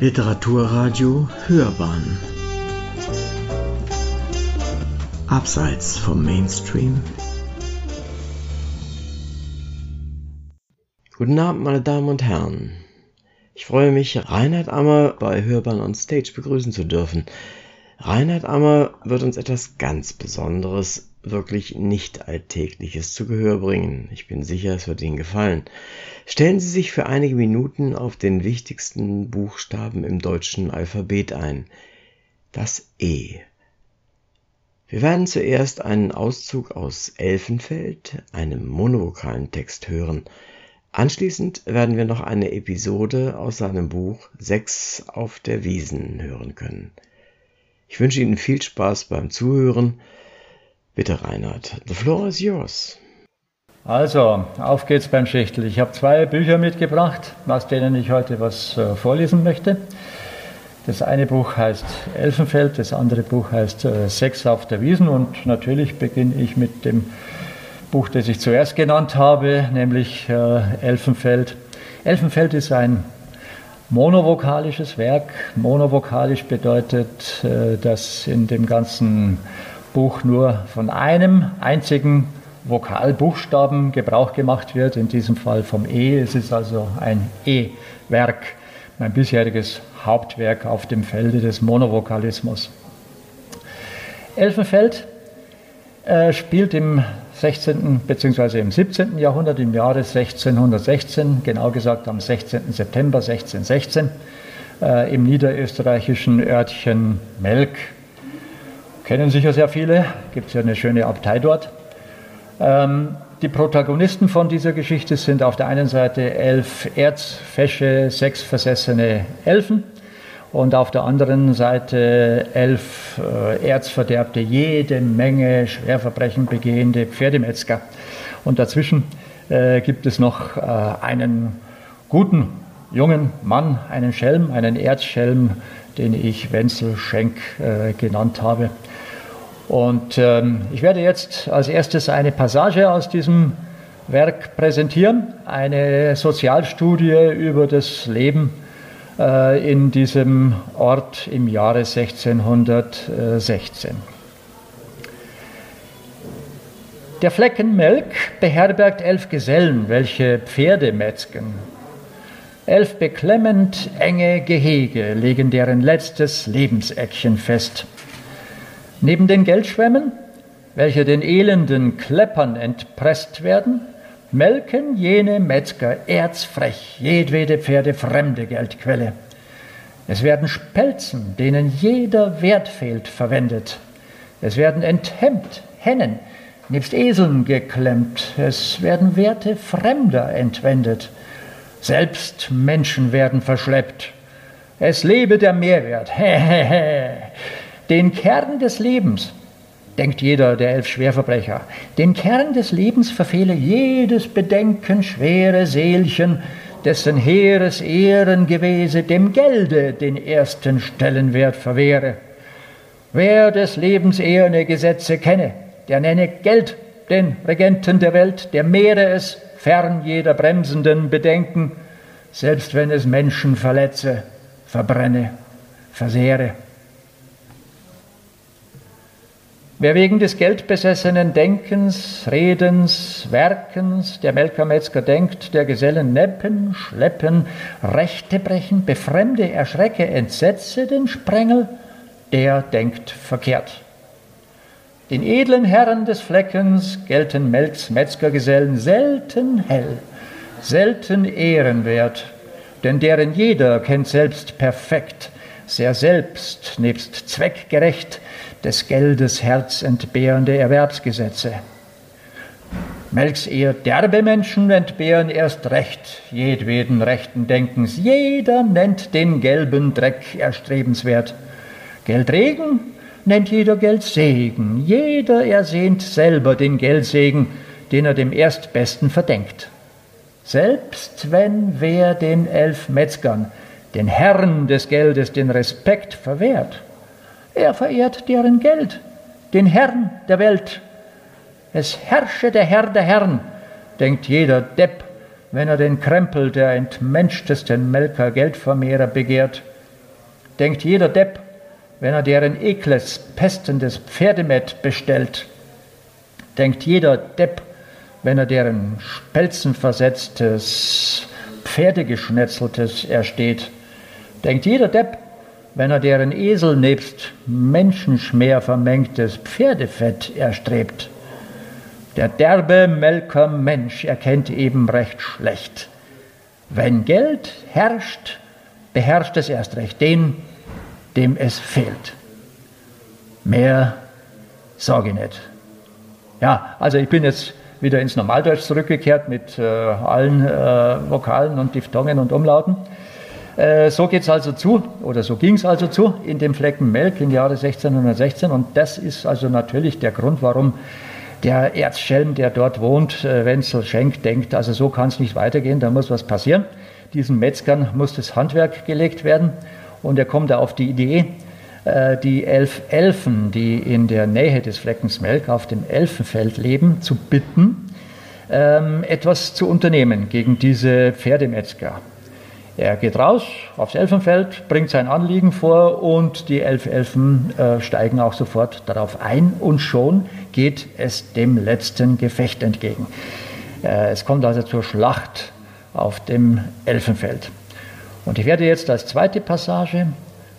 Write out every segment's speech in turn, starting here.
Literaturradio Hörbahn Abseits vom Mainstream Guten Abend, meine Damen und Herren. Ich freue mich, Reinhard Ammer bei Hörbahn on Stage begrüßen zu dürfen. Reinhard Ammer wird uns etwas ganz Besonderes, wirklich nicht Alltägliches zu Gehör bringen. Ich bin sicher, es wird Ihnen gefallen. Stellen Sie sich für einige Minuten auf den wichtigsten Buchstaben im deutschen Alphabet ein. Das E. Wir werden zuerst einen Auszug aus Elfenfeld, einem monovokalen Text hören. Anschließend werden wir noch eine Episode aus seinem Buch Sechs auf der Wiesen hören können. Ich wünsche Ihnen viel Spaß beim Zuhören. Bitte, Reinhard, the floor is yours. Also, auf geht's beim Schächtel. Ich habe zwei Bücher mitgebracht, aus denen ich heute was äh, vorlesen möchte. Das eine Buch heißt Elfenfeld, das andere Buch heißt äh, Sex auf der Wiesen und natürlich beginne ich mit dem Buch, das ich zuerst genannt habe, nämlich äh, Elfenfeld. Elfenfeld ist ein monovokalisches Werk. Monovokalisch bedeutet, dass in dem ganzen Buch nur von einem einzigen Vokalbuchstaben Gebrauch gemacht wird, in diesem Fall vom E. Es ist also ein E-Werk, mein bisheriges Hauptwerk auf dem Felde des Monovokalismus. Elfenfeld äh, spielt im 16. bzw. im 17. Jahrhundert, im Jahre 1616, genau gesagt am 16. September 1616, äh, im niederösterreichischen Örtchen Melk. Kennen sicher sehr viele, gibt es ja eine schöne Abtei dort. Ähm, die Protagonisten von dieser Geschichte sind auf der einen Seite elf erzfesche, sexversessene Elfen und auf der anderen Seite elf äh, erzverderbte, jede Menge Schwerverbrechen begehende Pferdemetzger. Und dazwischen äh, gibt es noch äh, einen guten jungen Mann, einen Schelm, einen Erzschelm, den ich Wenzel Schenk äh, genannt habe. Und ähm, ich werde jetzt als erstes eine Passage aus diesem Werk präsentieren, eine Sozialstudie über das Leben äh, in diesem Ort im Jahre 1616. Der Flecken Melk beherbergt elf Gesellen, welche Pferde metzgen. Elf beklemmend enge Gehege legen deren letztes Lebenseckchen fest. Neben den Geldschwämmen, welche den elenden Kleppern entpresst werden, melken jene Metzger erzfrech jedwede Pferde fremde Geldquelle. Es werden Spelzen, denen jeder Wert fehlt, verwendet. Es werden enthemmt Hennen, nebst Eseln geklemmt. Es werden Werte Fremder entwendet. Selbst Menschen werden verschleppt. Es lebe der Mehrwert. Den Kern des Lebens denkt jeder der elf Schwerverbrecher. Den Kern des Lebens verfehle jedes Bedenken schwere Seelchen, dessen heeres Ehrengewese dem Gelde den ersten Stellenwert verwehre. Wer des Lebens eherne Gesetze kenne, der nenne Geld den Regenten der Welt, der mehre es fern jeder bremsenden Bedenken, selbst wenn es Menschen verletze, verbrenne, versehre. Wer wegen des geldbesessenen Denkens, Redens, Werkens der Melkermetzger denkt, der Gesellen neppen, schleppen, Rechte brechen, befremde, erschrecke, entsetze den Sprengel, der denkt verkehrt. Den edlen Herren des Fleckens gelten Melks Metzgergesellen selten hell, selten ehrenwert, denn deren jeder kennt selbst perfekt, sehr selbst, nebst zweckgerecht, des Geldes herzentbehrende Erwerbsgesetze. Melks eher derbe Menschen entbehren erst recht jedweden rechten Denkens. Jeder nennt den gelben Dreck erstrebenswert. Geldregen nennt jeder Geldsegen. Jeder ersehnt selber den Geldsegen, den er dem Erstbesten verdenkt. Selbst wenn wer den elf Metzgern, den Herrn des Geldes, den Respekt verwehrt, er verehrt deren Geld, den Herrn der Welt. Es herrsche der Herr der Herren, denkt jeder Depp, wenn er den Krempel der entmenschtesten Melker Geldvermehrer begehrt. denkt jeder Depp, wenn er deren ekles, pestendes Pferdemett bestellt. Denkt jeder Depp, wenn er deren spelzenversetztes, Pferdegeschnetzeltes ersteht. Denkt jeder Depp, wenn er deren Esel nebst Menschenschmer vermengtes Pferdefett erstrebt. Der derbe Melker Mensch erkennt eben recht schlecht. Wenn Geld herrscht, beherrscht es erst recht den, dem es fehlt. Mehr sage ich nicht. Ja, also ich bin jetzt wieder ins Normaldeutsch zurückgekehrt mit äh, allen äh, Vokalen und Diphthongen und Umlauten. Äh, so geht es also zu, oder so ging es also zu in dem Flecken Melk im Jahre 1616. Und das ist also natürlich der Grund, warum der Erzschelm, der dort wohnt, äh, Wenzel Schenk, denkt, also so kann es nicht weitergehen, da muss was passieren. Diesen Metzgern muss das Handwerk gelegt werden. Und er kommt da auf die Idee, äh, die elf Elfen, die in der Nähe des Fleckens Melk auf dem Elfenfeld leben, zu bitten, ähm, etwas zu unternehmen gegen diese Pferdemetzger. Er geht raus aufs Elfenfeld, bringt sein Anliegen vor und die elf Elfen äh, steigen auch sofort darauf ein und schon geht es dem letzten Gefecht entgegen. Äh, es kommt also zur Schlacht auf dem Elfenfeld. Und ich werde jetzt als zweite Passage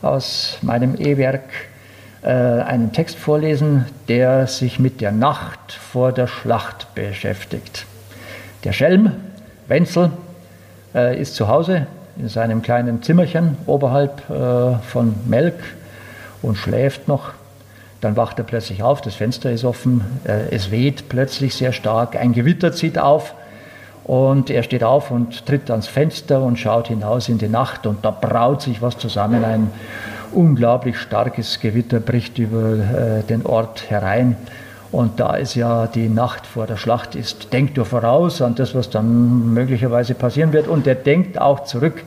aus meinem E-Werk äh, einen Text vorlesen, der sich mit der Nacht vor der Schlacht beschäftigt. Der Schelm, Wenzel, äh, ist zu Hause in seinem kleinen Zimmerchen oberhalb äh, von Melk und schläft noch. Dann wacht er plötzlich auf, das Fenster ist offen, äh, es weht plötzlich sehr stark, ein Gewitter zieht auf und er steht auf und tritt ans Fenster und schaut hinaus in die Nacht und da braut sich was zusammen. Ein unglaublich starkes Gewitter bricht über äh, den Ort herein. Und da es ja die Nacht vor der Schlacht ist, denkt er voraus an das, was dann möglicherweise passieren wird. Und er denkt auch zurück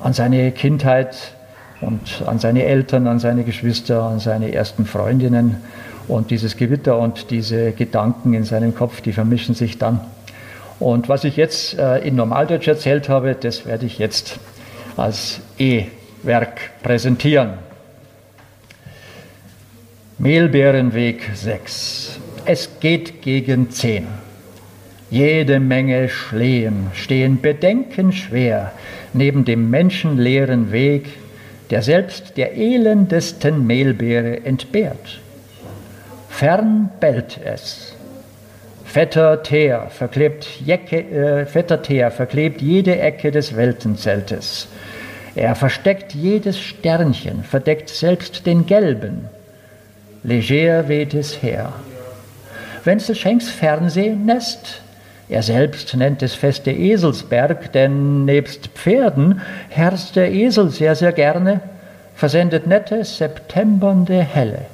an seine Kindheit und an seine Eltern, an seine Geschwister, an seine ersten Freundinnen. Und dieses Gewitter und diese Gedanken in seinem Kopf, die vermischen sich dann. Und was ich jetzt äh, in Normaldeutsch erzählt habe, das werde ich jetzt als E-Werk präsentieren. Mehlbeerenweg 6. Es geht gegen 10. Jede Menge Schlehen stehen bedenkenschwer neben dem menschenleeren Weg, der selbst der elendesten Mehlbeere entbehrt. Fern bellt es. Fetter Teer verklebt, Jecke, äh, fetter Teer verklebt jede Ecke des Weltenzeltes. Er versteckt jedes Sternchen, verdeckt selbst den gelben leger weht es her. Wenzel Schenks Fernsehnest, er selbst nennt es feste Eselsberg, denn nebst Pferden herrscht der Esel sehr, sehr gerne, versendet nette septembernde Helle.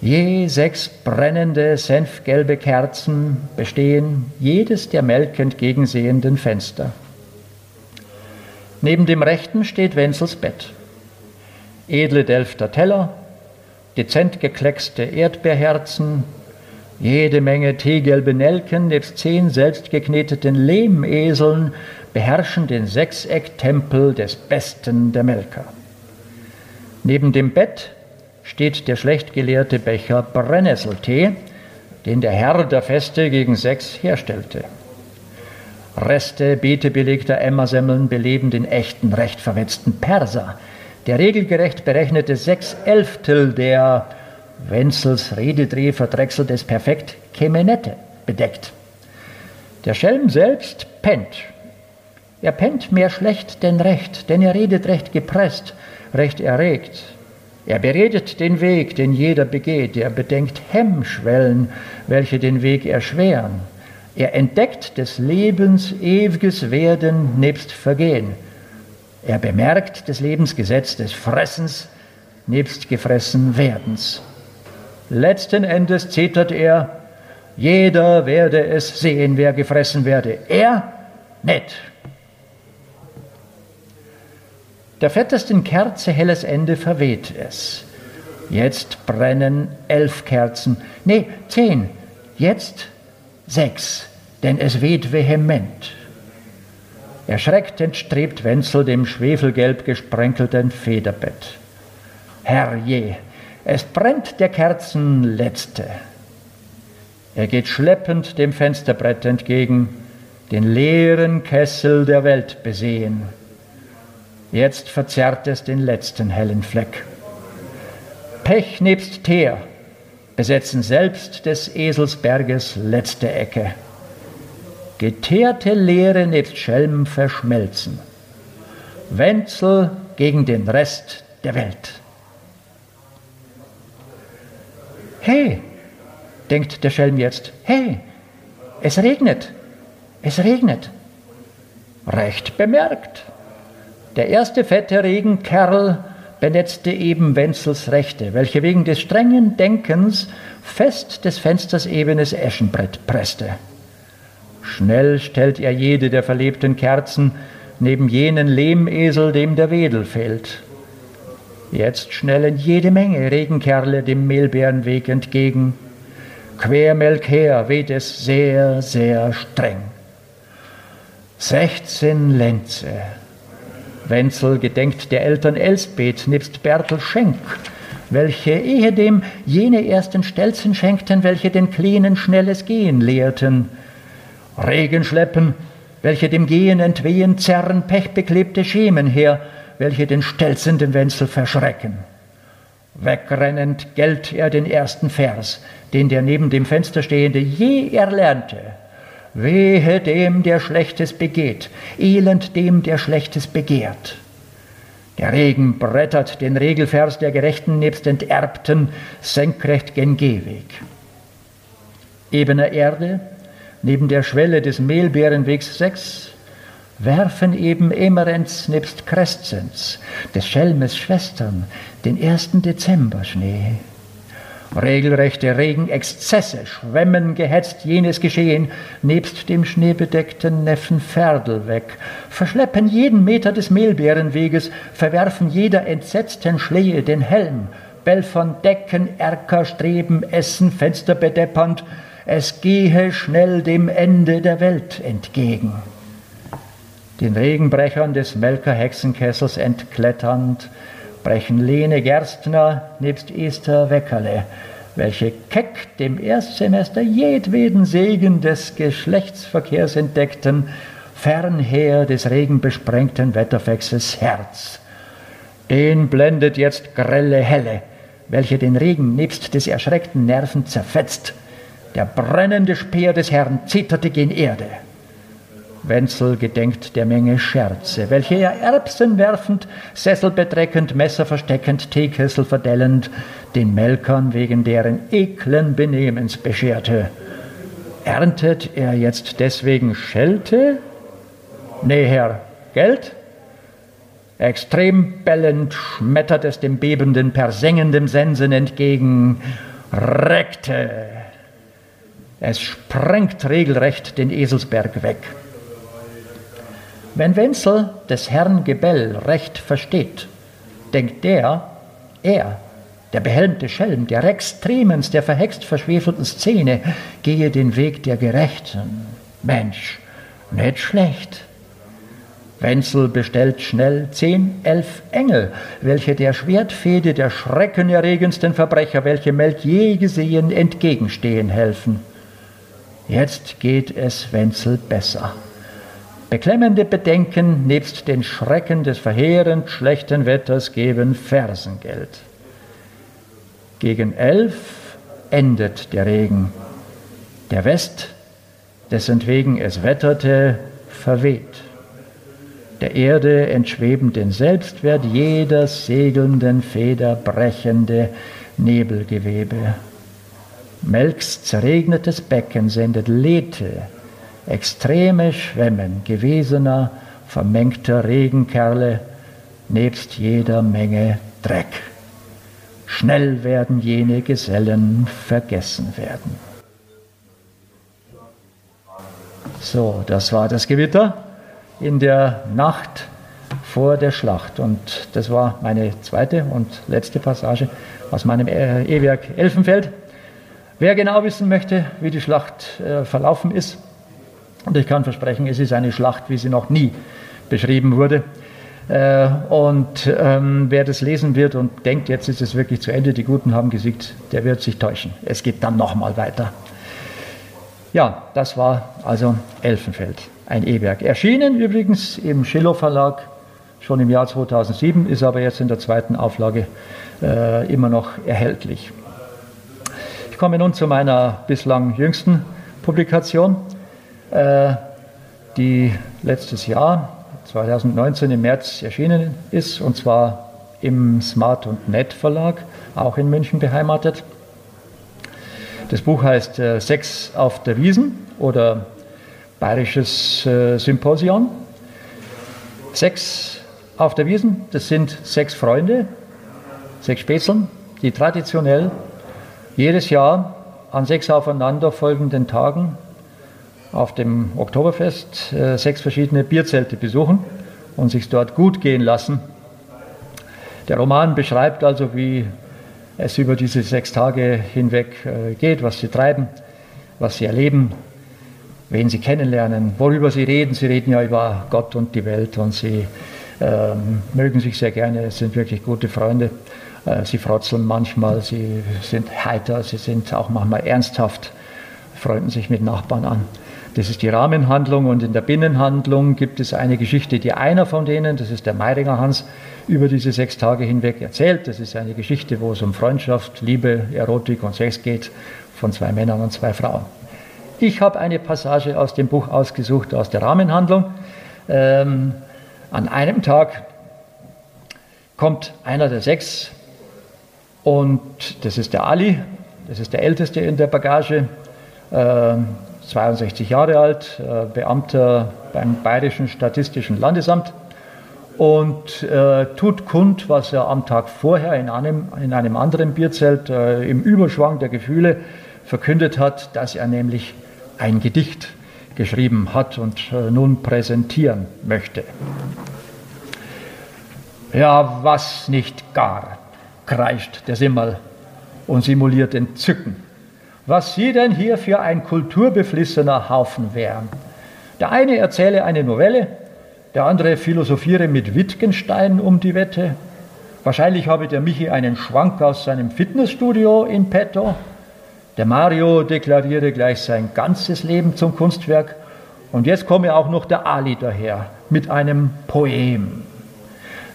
Je sechs brennende, senfgelbe Kerzen bestehen jedes der melkend gegensehenden Fenster. Neben dem rechten steht Wenzels Bett. Edle Delfter Teller, dezent gekleckste Erdbeerherzen, jede Menge teegelbe Nelken nebst zehn selbstgekneteten Lehmeseln beherrschen den Sechsecktempel des Besten der Melker. Neben dem Bett steht der schlecht geleerte Becher Brennnesseltee, den der Herr der Feste gegen sechs herstellte. Reste betebelegter Emmersemmeln beleben den echten, recht verwetzten Perser, der regelgerecht berechnete Sechselftel der Wenzels Rededreh verdrechselt es perfekt Kemenette bedeckt. Der Schelm selbst pennt. Er pennt mehr schlecht denn recht, denn er redet recht gepresst, recht erregt. Er beredet den Weg, den jeder begeht. Er bedenkt Hemmschwellen, welche den Weg erschweren. Er entdeckt des Lebens ewiges Werden nebst Vergehen. Er bemerkt des Lebens Gesetz des Fressens nebst gefressen Werdens. Letzten Endes zetert er, jeder werde es sehen, wer gefressen werde. Er nicht. Der fettesten Kerze helles Ende verweht es. Jetzt brennen elf Kerzen, nee, zehn, jetzt sechs, denn es weht vehement. Erschreckt entstrebt Wenzel dem schwefelgelb gesprenkelten Federbett. Herrje, es brennt der Kerzen letzte. Er geht schleppend dem Fensterbrett entgegen, den leeren Kessel der Welt besehen. Jetzt verzerrt es den letzten hellen Fleck. Pech nebst Teer besetzen selbst des Eselsberges letzte Ecke. Geteerte Leere nebst Schelm verschmelzen. Wenzel gegen den Rest der Welt. Hey, denkt der Schelm jetzt, hey, es regnet, es regnet. Recht bemerkt. Der erste fette Regenkerl benetzte eben Wenzels Rechte, welche wegen des strengen Denkens fest des Fensters ebenes Eschenbrett presste. Schnell stellt er jede der verlebten Kerzen neben jenen Lehmesel, dem der Wedel fehlt. Jetzt schnellen jede Menge Regenkerle dem Mehlbärenweg entgegen. Quermelk her weht es sehr, sehr streng. Sechzehn Lenze. Wenzel gedenkt der Eltern Elsbeth nebst Bertel Schenk, welche ehedem jene ersten Stelzen schenkten, welche den Kleinen schnelles Gehen lehrten. Regen schleppen, welche dem Gehen entwehen, zerren pechbeklebte Schemen her, welche den stelzenden Wenzel verschrecken. Wegrennend gelt er den ersten Vers, den der neben dem Fenster stehende je erlernte. Wehe dem, der Schlechtes begeht, elend dem, der Schlechtes begehrt. Der Regen brettert den Regelvers der Gerechten nebst Enterbten senkrecht gen Gehweg. Ebener Erde, neben der Schwelle des Mehlbeerenwegs 6, werfen eben Emerenz nebst Crescens, des Schelmes Schwestern, den ersten Dezemberschnee. Regelrechte Regenexzesse schwemmen gehetzt jenes Geschehen. Nebst dem schneebedeckten Neffen Ferdel weg, verschleppen jeden Meter des Mehlbeerenweges, verwerfen jeder entsetzten Schlehe den Helm, Belfern Decken, Erker, Streben, Essen, Fenster bedeppernd, es gehe schnell dem Ende der Welt entgegen den Regenbrechern des Melker-Hexenkessels entkletternd, brechen Lene Gerstner nebst Esther Weckerle, welche keck dem Erstsemester jedweden Segen des Geschlechtsverkehrs entdeckten, fernher des regenbesprengten Wetterwechsels Herz. Den blendet jetzt grelle Helle, welche den Regen nebst des erschreckten Nerven zerfetzt. Der brennende Speer des Herrn zitterte gen Erde. Wenzel gedenkt der Menge Scherze, welche er Erbsen werfend, Sessel bedreckend, Messer versteckend, Teekessel verdellend, den Melkern wegen deren eklen Benehmens bescherte. Erntet er jetzt deswegen Schelte? Nee, Herr, Geld? Extrem bellend schmettert es dem bebenden, persengendem Sensen entgegen. Rekte! Es sprengt regelrecht den Eselsberg weg. Wenn Wenzel des Herrn Gebell recht versteht, denkt der, er, der behelmte Schelm, der Rex Tremens der verhext verschwefelten Szene, gehe den Weg der Gerechten. Mensch, nicht schlecht. Wenzel bestellt schnell zehn, elf Engel, welche der Schwertfehde der schreckenerregendsten Verbrecher, welche Melk je gesehen, entgegenstehen helfen. Jetzt geht es Wenzel besser. Beklemmende Bedenken nebst den Schrecken des verheerend schlechten Wetters geben Fersengeld. Gegen elf endet der Regen. Der West, dessen wegen es wetterte, verweht. Der Erde entschweben den Selbstwert jeder segelnden Feder brechende Nebelgewebe. Melks zerregnetes Becken sendet Lethe extreme Schwemmen gewesener, vermengter Regenkerle nebst jeder Menge Dreck. Schnell werden jene Gesellen vergessen werden. So, das war das Gewitter in der Nacht vor der Schlacht. Und das war meine zweite und letzte Passage aus meinem E-Werk Elfenfeld. Wer genau wissen möchte, wie die Schlacht äh, verlaufen ist, Und ich kann versprechen, es ist eine Schlacht, wie sie noch nie beschrieben wurde. Äh, und ähm, wer das lesen wird und denkt, jetzt ist es wirklich zu Ende, die Guten haben gesiegt, der wird sich täuschen. Es geht dann nochmal weiter. Ja, das war also Elfenfeld, ein E-Werk. Erschienen übrigens im Schillow Verlag schon im Jahr 2007, ist aber jetzt in der zweiten Auflage äh, immer noch erhältlich. Ich komme nun zu meiner bislang jüngsten Publikation, äh, die letztes Jahr 2019 im März erschienen ist, und zwar im Smart und Net Verlag, auch in München beheimatet. Das Buch heißt äh, Sex auf der Wiesen oder Bayerisches äh, Symposion. Sex auf der Wiesen, das sind sechs Freunde, sechs Spätzeln, die traditionell jedes Jahr an sechs aufeinanderfolgenden Tagen auf dem Oktoberfest äh, sechs verschiedene Bierzelte besuchen und sich dort gut gehen lassen. Der Roman beschreibt also, wie es über diese sechs Tage hinweg äh, geht, was sie treiben, was sie erleben, wen sie kennenlernen, worüber sie reden. Sie reden ja über Gott und die Welt und sie ähm, mögen sich sehr gerne, es sind wirklich gute Freunde. Äh, sie frotzeln manchmal, sie sind heiter, sie sind auch manchmal ernsthaft, freunden sich mit Nachbarn an. Das ist die Rahmenhandlung und in der Binnenhandlung gibt es eine Geschichte, die einer von denen, das ist der Meiringer Hans, über diese sechs Tage hinweg erzählt. Das ist eine Geschichte, wo es um Freundschaft, Liebe, Erotik und Sex geht von zwei Männern und zwei Frauen. Ich habe eine Passage aus dem Buch ausgesucht, aus der Rahmenhandlung. Ähm, an einem Tag kommt einer der sechs und das ist der Ali, das ist der Älteste in der Bagage, äh, 62 Jahre alt, äh, Beamter beim Bayerischen Statistischen Landesamt und äh, tut kund, was er am Tag vorher in einem, in einem anderen Bierzelt äh, im Überschwang der Gefühle verkündet hat, dass er nämlich ein Gedicht geschrieben hat und äh, nun präsentieren möchte. Ja, was nicht gar, kreischt der Simmerl und simuliert Entzücken was Sie denn hier für ein kulturbeflissener Haufen wären. Der eine erzähle eine Novelle, der andere philosophiere mit Wittgenstein um die Wette. Wahrscheinlich habe der Michi einen Schwank aus seinem Fitnessstudio in petto. Der Mario deklariere gleich sein ganzes Leben zum Kunstwerk. Und jetzt komme auch noch der Ali daher mit einem Poem.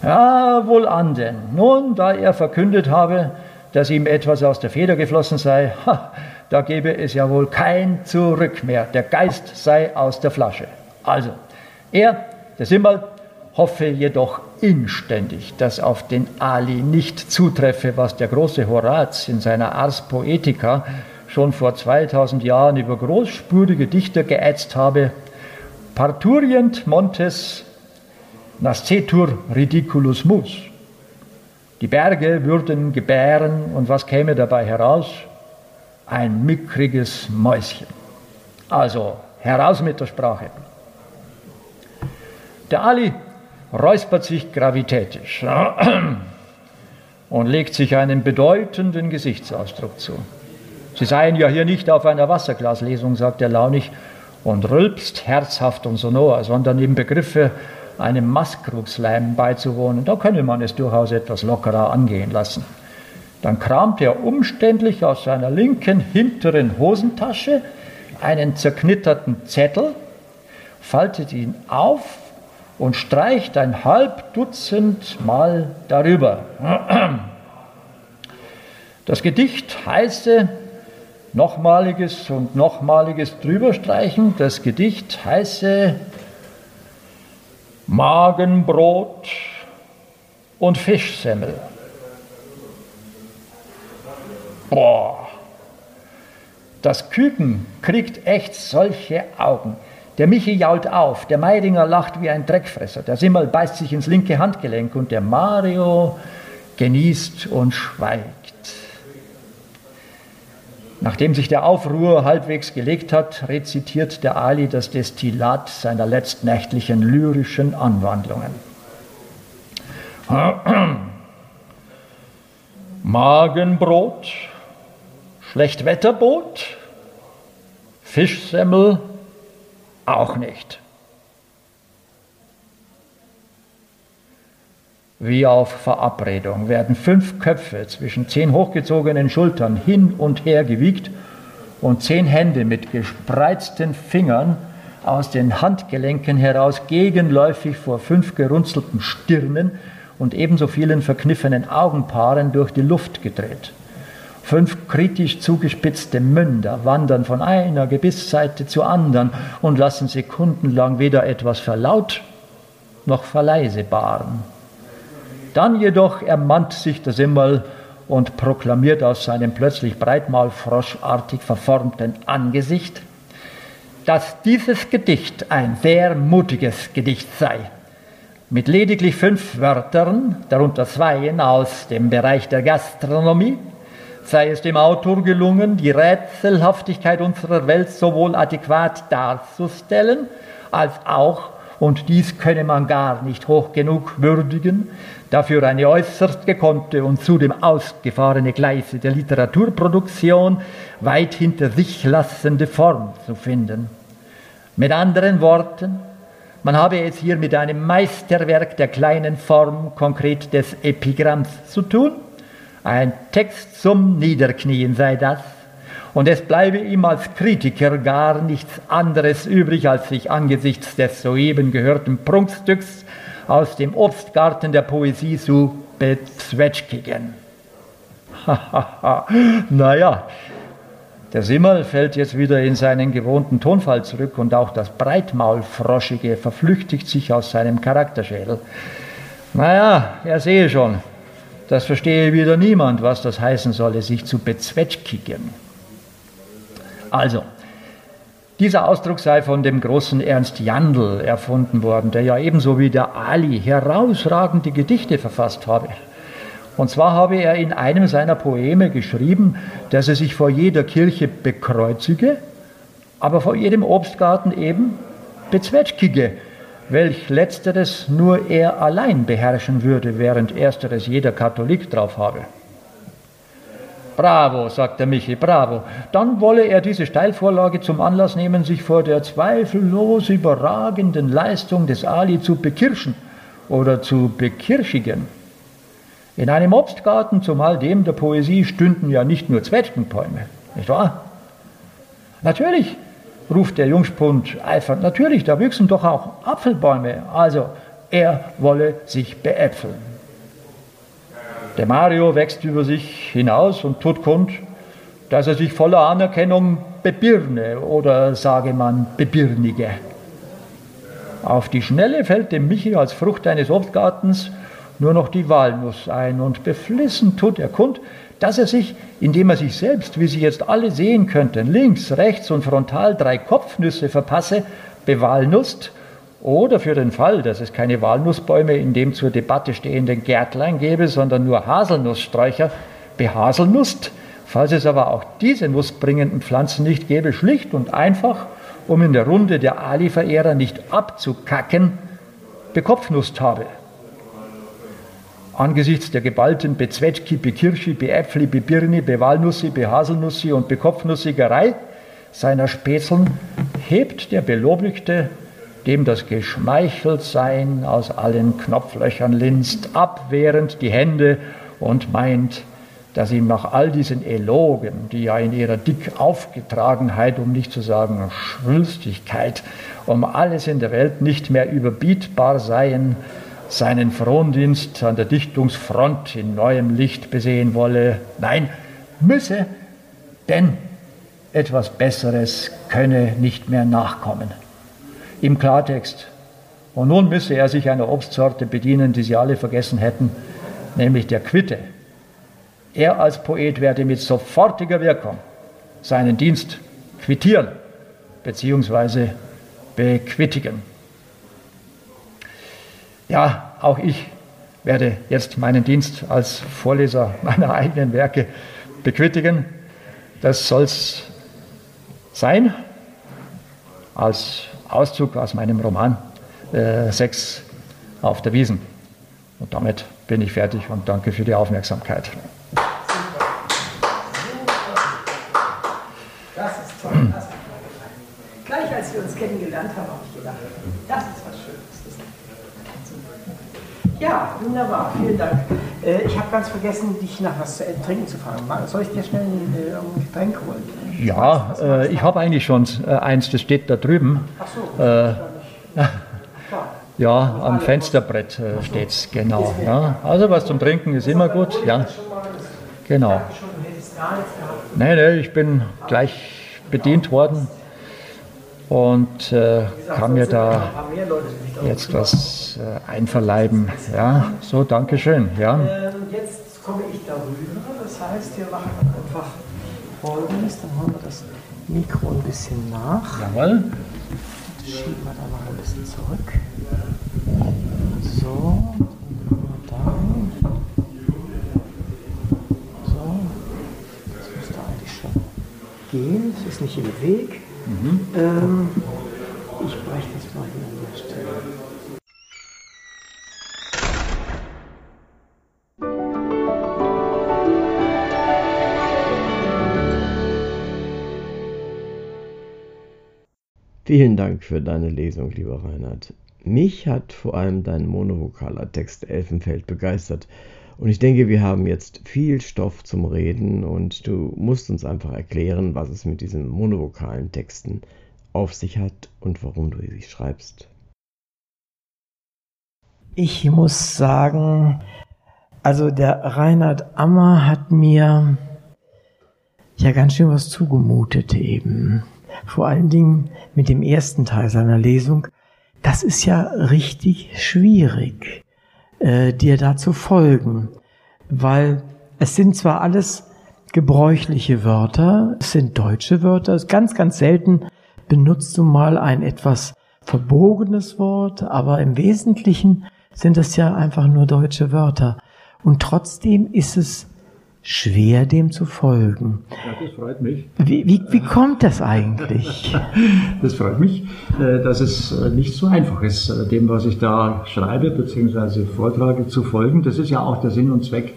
Ja, wohl an denn. Nun, da er verkündet habe, dass ihm etwas aus der Feder geflossen sei, ha, da gebe es ja wohl kein Zurück mehr. Der Geist sei aus der Flasche. Also, er, der Simbal, hoffe jedoch inständig, dass auf den Ali nicht zutreffe, was der große Horaz in seiner Ars Poetica schon vor 2000 Jahren über großspurige Dichter geätzt habe. Parturient Montes nascetur ridiculus mus. Die Berge würden gebären und was käme dabei heraus? ein mickriges Mäuschen. Also heraus mit der Sprache. Der Ali räuspert sich gravitätisch und legt sich einen bedeutenden Gesichtsausdruck zu. Sie seien ja hier nicht auf einer Wasserglaslesung, sagt er launig und rülpst herzhaft und sonor, sondern im Begriffe, einem Maskrugsleim beizuwohnen. Da könne man es durchaus etwas lockerer angehen lassen. Dann kramt er umständlich aus seiner linken hinteren Hosentasche einen zerknitterten Zettel, faltet ihn auf und streicht ein halb Dutzend Mal darüber. Das Gedicht heiße nochmaliges und nochmaliges drüberstreichen. Das Gedicht heiße Magenbrot und Fischsemmel. Boah, das Küken kriegt echt solche Augen. Der Michi jault auf, der Meidinger lacht wie ein Dreckfresser, der Simmel beißt sich ins linke Handgelenk und der Mario genießt und schweigt. Nachdem sich der Aufruhr halbwegs gelegt hat, rezitiert der Ali das Destillat seiner letztnächtlichen lyrischen Anwandlungen. Magenbrot Schlechtwetterboot, Fischsemmel, auch nicht. Wie auf Verabredung werden fünf Köpfe zwischen zehn hochgezogenen Schultern hin und her gewiegt und zehn Hände mit gespreizten Fingern aus den Handgelenken heraus gegenläufig vor fünf gerunzelten Stirnen und ebenso vielen verkniffenen Augenpaaren durch die Luft gedreht. Fünf kritisch zugespitzte Münder wandern von einer Gebissseite zur anderen und lassen sekundenlang weder etwas verlaut noch verleise baren. Dann jedoch ermannt sich der Simmel und proklamiert aus seinem plötzlich breitmaulfroschartig verformten Angesicht, dass dieses Gedicht ein sehr mutiges Gedicht sei. Mit lediglich fünf Wörtern, darunter zweien aus dem Bereich der Gastronomie, sei es dem Autor gelungen, die Rätselhaftigkeit unserer Welt sowohl adäquat darzustellen, als auch, und dies könne man gar nicht hoch genug würdigen, dafür eine äußerst gekonnte und zudem ausgefahrene Gleise der Literaturproduktion weit hinter sich lassende Form zu finden. Mit anderen Worten, man habe es hier mit einem Meisterwerk der kleinen Form, konkret des Epigramms, zu tun. Ein Text zum Niederknien sei das. Und es bleibe ihm als Kritiker gar nichts anderes übrig, als sich angesichts des soeben gehörten Prunkstücks aus dem Obstgarten der Poesie zu bezwetschkigen. naja, der Simmel fällt jetzt wieder in seinen gewohnten Tonfall zurück und auch das Breitmaulfroschige verflüchtigt sich aus seinem Charakterschädel. Naja, er sehe schon, das verstehe wieder niemand, was das heißen solle, sich zu bezwetschkigen. Also, dieser Ausdruck sei von dem großen Ernst Jandl erfunden worden, der ja ebenso wie der Ali herausragende Gedichte verfasst habe. Und zwar habe er in einem seiner Poeme geschrieben, dass er sich vor jeder Kirche bekreuzige, aber vor jedem Obstgarten eben bezwetschkige, welch letzteres nur er allein beherrschen würde, während ersteres jeder Katholik drauf habe. Bravo, sagt der Michi, bravo. Dann wolle er diese Steilvorlage zum Anlass nehmen, sich vor der zweifellos überragenden Leistung des Ali zu bekirschen oder zu bekirchigen. In einem Obstgarten, zumal dem der Poesie, stünden ja nicht nur Zwetschgenbäume, nicht wahr? Natürlich, ruft der Jungspund eifernd, natürlich, da wüchsen doch auch Apfelbäume. Also, er wolle sich beäpfeln. Der Mario wächst über sich hinaus und tut kund, dass er sich voller Anerkennung bebirne oder sage man bebirnige. Auf die Schnelle fällt dem Michi als Frucht eines Obstgartens nur noch die Walnuss ein und beflissen tut er kund, dass er sich, indem er sich selbst, wie Sie jetzt alle sehen könnten, links, rechts und frontal drei Kopfnüsse verpasse, bewalnusst oder für den Fall, dass es keine Walnussbäume in dem zur Debatte stehenden Gärtlein gäbe, sondern nur Haselnusssträucher, behaselnusst, falls es aber auch diese nussbringenden Pflanzen nicht gäbe, schlicht und einfach, um in der Runde der Ali-Verehrer nicht abzukacken, bekopfnusst habe. Angesichts der geballten Bezwetschki, Bekirschi, Beäpfli, Bebirni, Bewalnussi, Behaselnussi und Bekopfnussigerei seiner Spätzeln hebt der Belobigte dem das Geschmeicheltsein aus allen Knopflöchern linst, abwehrend die Hände und meint, dass ihm nach all diesen Elogen, die ja in ihrer Dickaufgetragenheit, um nicht zu sagen Schwülstigkeit, um alles in der Welt nicht mehr überbietbar seien, seinen Frondienst an der Dichtungsfront in neuem Licht besehen wolle. Nein, müsse, denn etwas Besseres könne nicht mehr nachkommen im Klartext. Und nun müsse er sich einer Obstsorte bedienen, die sie alle vergessen hätten, nämlich der Quitte. Er als Poet werde mit sofortiger Wirkung seinen Dienst quittieren bzw. bequittigen. Ja, auch ich werde jetzt meinen Dienst als Vorleser meiner eigenen Werke bequittigen. Das soll es sein als Auszug aus meinem Roman äh, Sex auf der Wiesen. Und damit bin ich fertig und danke für die Aufmerksamkeit. Das ist toll. Gleich als wir uns kennengelernt haben, Das ist was Schönes. Ja, wunderbar, vielen Dank. Äh, ich habe ganz vergessen, dich nach was zu trinken zu fragen. Soll ich dir schnell ein, äh, ein Getränk holen? Ja, äh, ich habe eigentlich schon äh, eins, das steht da drüben. Ach so. Äh, ja, am Fensterbrett äh, steht es, genau. Ja. Also was zum Trinken ist immer gut. Ja. Genau. Nein, nein, ich bin gleich bedient worden und äh, kann mir da jetzt was äh, einverleiben. Ja, so, Dankeschön. Ja. Ähm, jetzt komme ich darüber, das heißt, wir machen einfach folgendes, dann holen wir das Mikro ein bisschen nach. Jawohl. Das schieben wir dann noch ein bisschen zurück. So, da. So, das müsste eigentlich schon gehen. Es ist nicht im Weg. Mhm. Ähm, ich breche das mal hier Vielen Dank für deine Lesung, lieber Reinhard. Mich hat vor allem dein monovokaler Text Elfenfeld begeistert. Und ich denke, wir haben jetzt viel Stoff zum Reden und du musst uns einfach erklären, was es mit diesen monovokalen Texten auf sich hat und warum du sie schreibst. Ich muss sagen, also der Reinhard Ammer hat mir ja ganz schön was zugemutet eben. Vor allen Dingen mit dem ersten Teil seiner Lesung. Das ist ja richtig schwierig äh, dir da zu folgen, weil es sind zwar alles gebräuchliche Wörter, es sind deutsche Wörter, es ganz, ganz selten benutzt du mal ein etwas verbogenes Wort, aber im Wesentlichen sind es ja einfach nur deutsche Wörter. Und trotzdem ist es schwer, dem zu folgen. Ja, das freut mich. Wie, wie, wie kommt das eigentlich? das freut mich, äh, dass es äh, nicht so einfach ist, äh, dem, was ich da schreibe bzw. vortrage, zu folgen. Das ist ja auch der Sinn und Zweck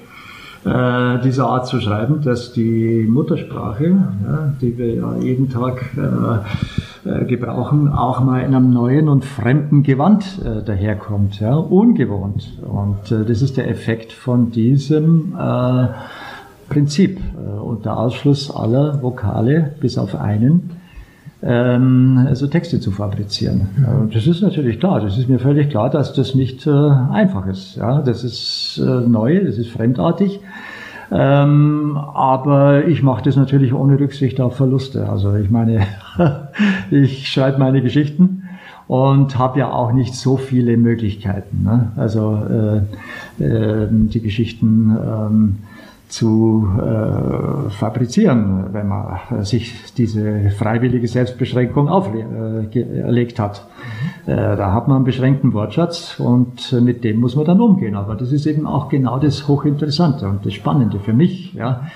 dieser Art zu schreiben, dass die Muttersprache, die wir ja jeden Tag gebrauchen, auch mal in einem neuen und fremden Gewand daherkommt, ja, ungewohnt. Und das ist der Effekt von diesem Prinzip äh, unter Ausschluss aller Vokale bis auf einen ähm, also Texte zu fabrizieren. Ja. Das ist natürlich klar, das ist mir völlig klar, dass das nicht äh, einfach ist. Ja, das ist äh, neu, das ist fremdartig. Ähm, aber ich mache das natürlich ohne Rücksicht auf Verluste. Also ich meine, ich schreibe meine Geschichten und habe ja auch nicht so viele Möglichkeiten. Ne? Also äh, äh, die Geschichten ähm, zu äh, fabrizieren, wenn man sich diese freiwillige Selbstbeschränkung auferlegt äh, hat. Äh, da hat man einen beschränkten Wortschatz und mit dem muss man dann umgehen. Aber das ist eben auch genau das Hochinteressante und das Spannende für mich. Ja.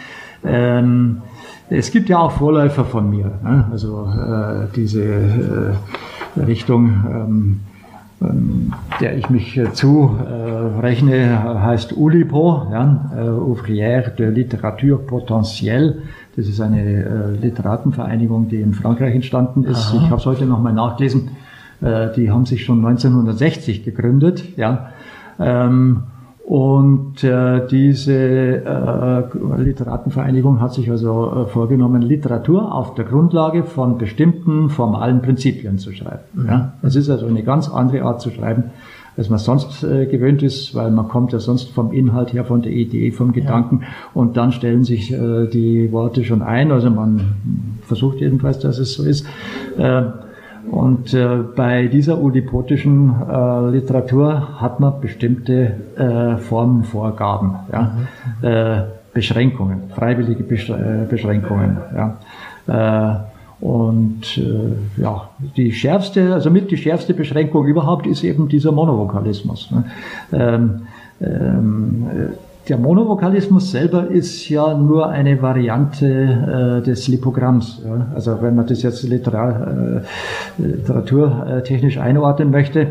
Ähm, es gibt ja auch Vorläufer von mir, ne? also äh, diese äh, Richtung. Ähm, der ich mich äh, zurechne, heißt ULIPO, ja, äh, Ouvrière de Literature Potentielle. Das ist eine äh, Literatenvereinigung, die in Frankreich entstanden ist. Aha. Ich habe es heute nochmal nachgelesen. Die haben sich schon 1960 gegründet. Ja. Ähm, und äh, diese äh, Literatenvereinigung hat sich also äh, vorgenommen, Literatur auf der Grundlage von bestimmten formalen Prinzipien zu schreiben. Mhm. Ja? Es ist also eine ganz andere Art zu schreiben, als man sonst äh, gewöhnt ist, weil man kommt ja sonst vom Inhalt her, von der Idee, vom Gedanken ja. und dann stellen sich äh, die Worte schon ein. Also man versucht jedenfalls, dass es so ist. Äh, und äh, bei dieser udipotischen äh, Literatur hat man bestimmte äh, Formenvorgaben, ja? Mhm. Äh, Beschränkungen, freiwillige äh, Beschränkungen. Ja? Äh, und äh, ja, die schärfste, also mit die schärfste Beschränkung überhaupt ist eben dieser Monovokalismus. Ne? Ähm, ähm, der Monovokalismus selber ist ja nur eine Variante äh, des Lipogramms. Ja? Also wenn man das jetzt literar, äh, literaturtechnisch einordnen möchte,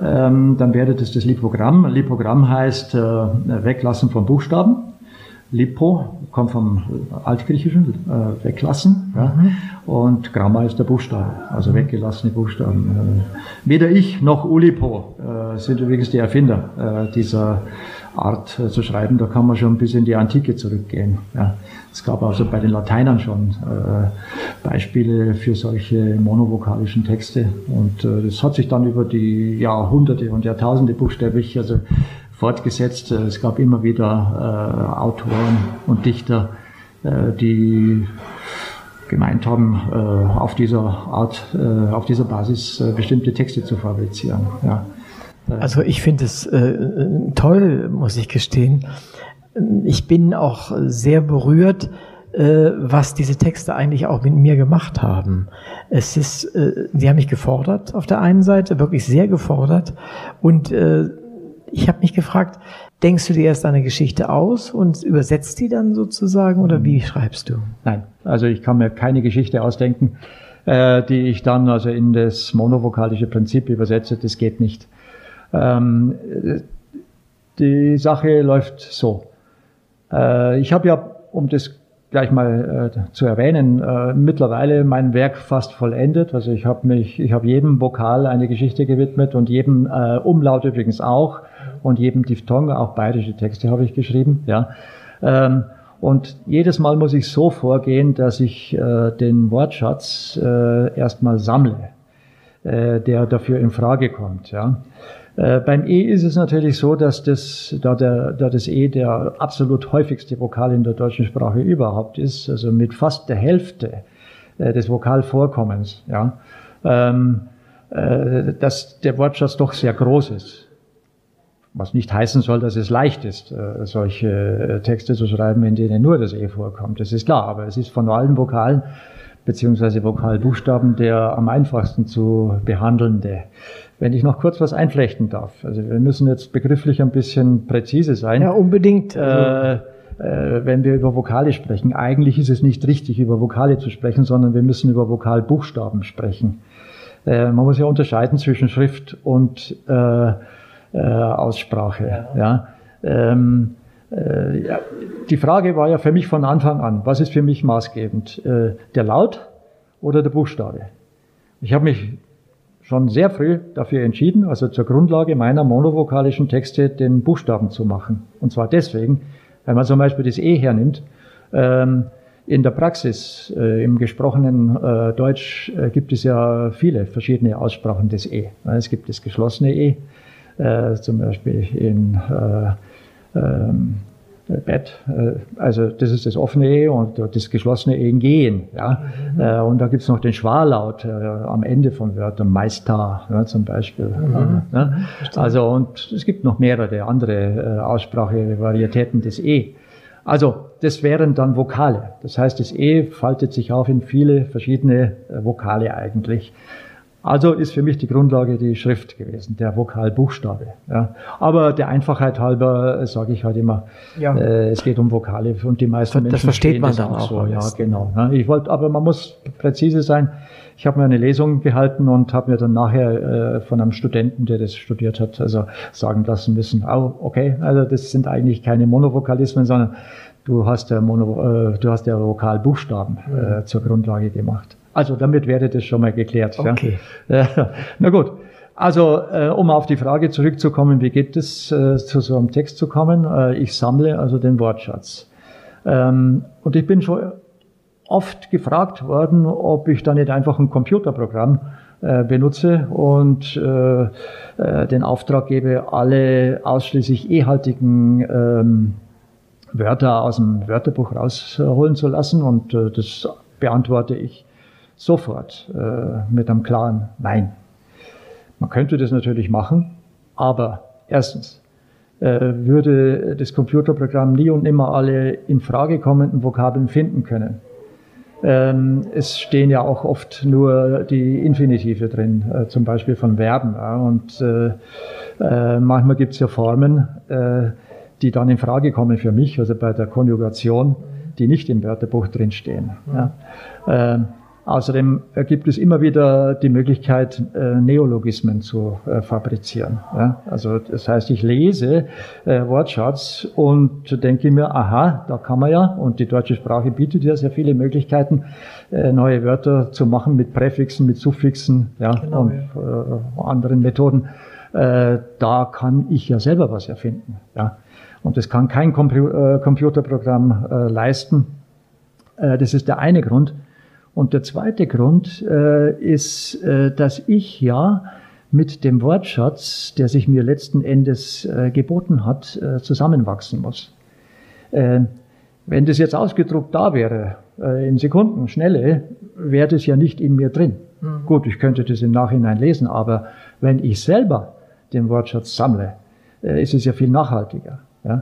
ähm, dann wäre das das Lipogramm. Lipogramm heißt äh, Weglassen von Buchstaben. Lipo kommt vom Altgriechischen, äh, weglassen. Ja? Mhm. Und Gramma ist der Buchstabe, also weggelassene Buchstaben. Äh, weder ich noch Ulipo äh, sind übrigens die Erfinder äh, dieser Art äh, zu schreiben. Da kann man schon bis in die Antike zurückgehen. Ja? Es gab also bei den Lateinern schon äh, Beispiele für solche monovokalischen Texte. Und das hat sich dann über die Jahrhunderte und Jahrtausende buchstäblich also fortgesetzt. Es gab immer wieder äh, Autoren und Dichter, äh, die gemeint haben, äh, auf dieser Art, äh, auf dieser Basis äh, bestimmte Texte zu fabrizieren. Ja. Also ich finde es äh, toll, muss ich gestehen. Ich bin auch sehr berührt, was diese Texte eigentlich auch mit mir gemacht haben. Es ist, sie haben mich gefordert auf der einen Seite, wirklich sehr gefordert und ich habe mich gefragt, denkst du dir erst eine Geschichte aus und übersetzt die dann sozusagen oder wie schreibst du? Nein, also ich kann mir keine Geschichte ausdenken, äh, die ich dann also in das monovokalische Prinzip übersetze. Das geht nicht. Ähm, die Sache läuft so. Äh, ich habe ja, um das gleich mal äh, zu erwähnen, äh, mittlerweile mein Werk fast vollendet. Also ich habe mich, ich habe jedem Vokal eine Geschichte gewidmet und jedem äh, Umlaut übrigens auch und jedem Diphthong, auch bayerische Texte habe ich geschrieben. Ja. Ähm, und jedes Mal muss ich so vorgehen, dass ich äh, den Wortschatz äh, erstmal sammle, äh, der dafür in Frage kommt. Ja. Äh, beim E ist es natürlich so, dass das, da, der, da das E der absolut häufigste Vokal in der deutschen Sprache überhaupt ist, also mit fast der Hälfte äh, des Vokalvorkommens, ja, ähm, äh, dass der Wortschatz doch sehr groß ist. Was nicht heißen soll, dass es leicht ist, äh, solche äh, Texte zu schreiben, in denen nur das E vorkommt. Das ist klar, aber es ist von allen Vokalen beziehungsweise Vokalbuchstaben der am einfachsten zu behandelnde. Wenn ich noch kurz was einflechten darf. Also wir müssen jetzt begrifflich ein bisschen präzise sein. Ja, unbedingt. Also äh, wenn wir über Vokale sprechen. Eigentlich ist es nicht richtig, über Vokale zu sprechen, sondern wir müssen über Vokalbuchstaben sprechen. Äh, man muss ja unterscheiden zwischen Schrift und äh, äh, Aussprache. Ja. ja. Ähm, äh. Die Frage war ja für mich von Anfang an, was ist für mich maßgebend? Äh, der Laut oder der Buchstabe? Ich habe mich schon sehr früh dafür entschieden, also zur Grundlage meiner monovokalischen Texte den Buchstaben zu machen. Und zwar deswegen, wenn man zum Beispiel das E hernimmt, ähm, in der Praxis, äh, im gesprochenen äh, Deutsch, äh, gibt es ja viele verschiedene Aussprachen des E. Es gibt das geschlossene E, äh, zum Beispiel in äh, ähm, Bett, äh, also das ist das offene E und das geschlossene E in Gehen. Ja? Mhm. Äh, und da gibt's noch den Schwallaut äh, am Ende von Wörtern, Meister ja, zum Beispiel. Mhm. Ja? Also und es gibt noch mehrere andere Aussprachevarietäten des E. Also das wären dann Vokale. Das heißt, das E faltet sich auf in viele verschiedene Vokale eigentlich. Also ist für mich die Grundlage die Schrift gewesen, der Vokalbuchstabe. Ja. Aber der Einfachheit halber äh, sage ich halt immer, ja. äh, es geht um Vokale und die meisten das Menschen versteht man dann auch so. Ja, genau. Ja, ich wollte, aber man muss präzise sein. Ich habe mir eine Lesung gehalten und habe mir dann nachher äh, von einem Studenten, der das studiert hat, also sagen lassen müssen, oh, okay, also das sind eigentlich keine Monovokalismen, sondern du hast der, Mono, äh, du hast der Vokalbuchstaben äh, zur Grundlage gemacht. Also damit wäre das schon mal geklärt. Okay. Ja. Na gut. Also, äh, um auf die Frage zurückzukommen, wie geht es, äh, zu so einem Text zu kommen? Äh, ich sammle also den Wortschatz. Ähm, und ich bin schon oft gefragt worden, ob ich da nicht einfach ein Computerprogramm äh, benutze und äh, äh, den Auftrag gebe, alle ausschließlich ehaltigen ähm, Wörter aus dem Wörterbuch rausholen zu lassen. Und äh, das beantworte ich sofort äh, mit einem klaren Nein. Man könnte das natürlich machen, aber erstens äh, würde das Computerprogramm nie und nimmer alle in Frage kommenden Vokabeln finden können. Ähm, es stehen ja auch oft nur die Infinitive drin, äh, zum Beispiel von Verben. Ja, und äh, äh, manchmal gibt es ja Formen, äh, die dann in Frage kommen für mich, also bei der Konjugation, die nicht im Wörterbuch drinstehen. Ja. Ähm, Außerdem gibt es immer wieder die Möglichkeit, äh, Neologismen zu äh, fabrizieren. Also das heißt, ich lese äh, Wortschatz und denke mir, aha, da kann man ja, und die deutsche Sprache bietet ja sehr viele Möglichkeiten, neue Wörter zu machen mit Präfixen, mit Suffixen ja, genau, und ja. Anderen Methoden. Da kann ich ja selber was erfinden. Ja? Und das kann kein Compu Computerprogramm leisten. das ist der eine Grund. Und der zweite Grund äh, ist, äh, dass ich ja mit dem Wortschatz, der sich mir letzten Endes äh, geboten hat, äh, zusammenwachsen muss. Äh, wenn das jetzt ausgedruckt da wäre, äh, in Sekunden, schnelle, wäre das ja nicht in mir drin. Mhm. Gut, ich könnte das im Nachhinein lesen, aber wenn ich selber den Wortschatz sammle, ist es ja viel nachhaltiger. Ja? Mhm.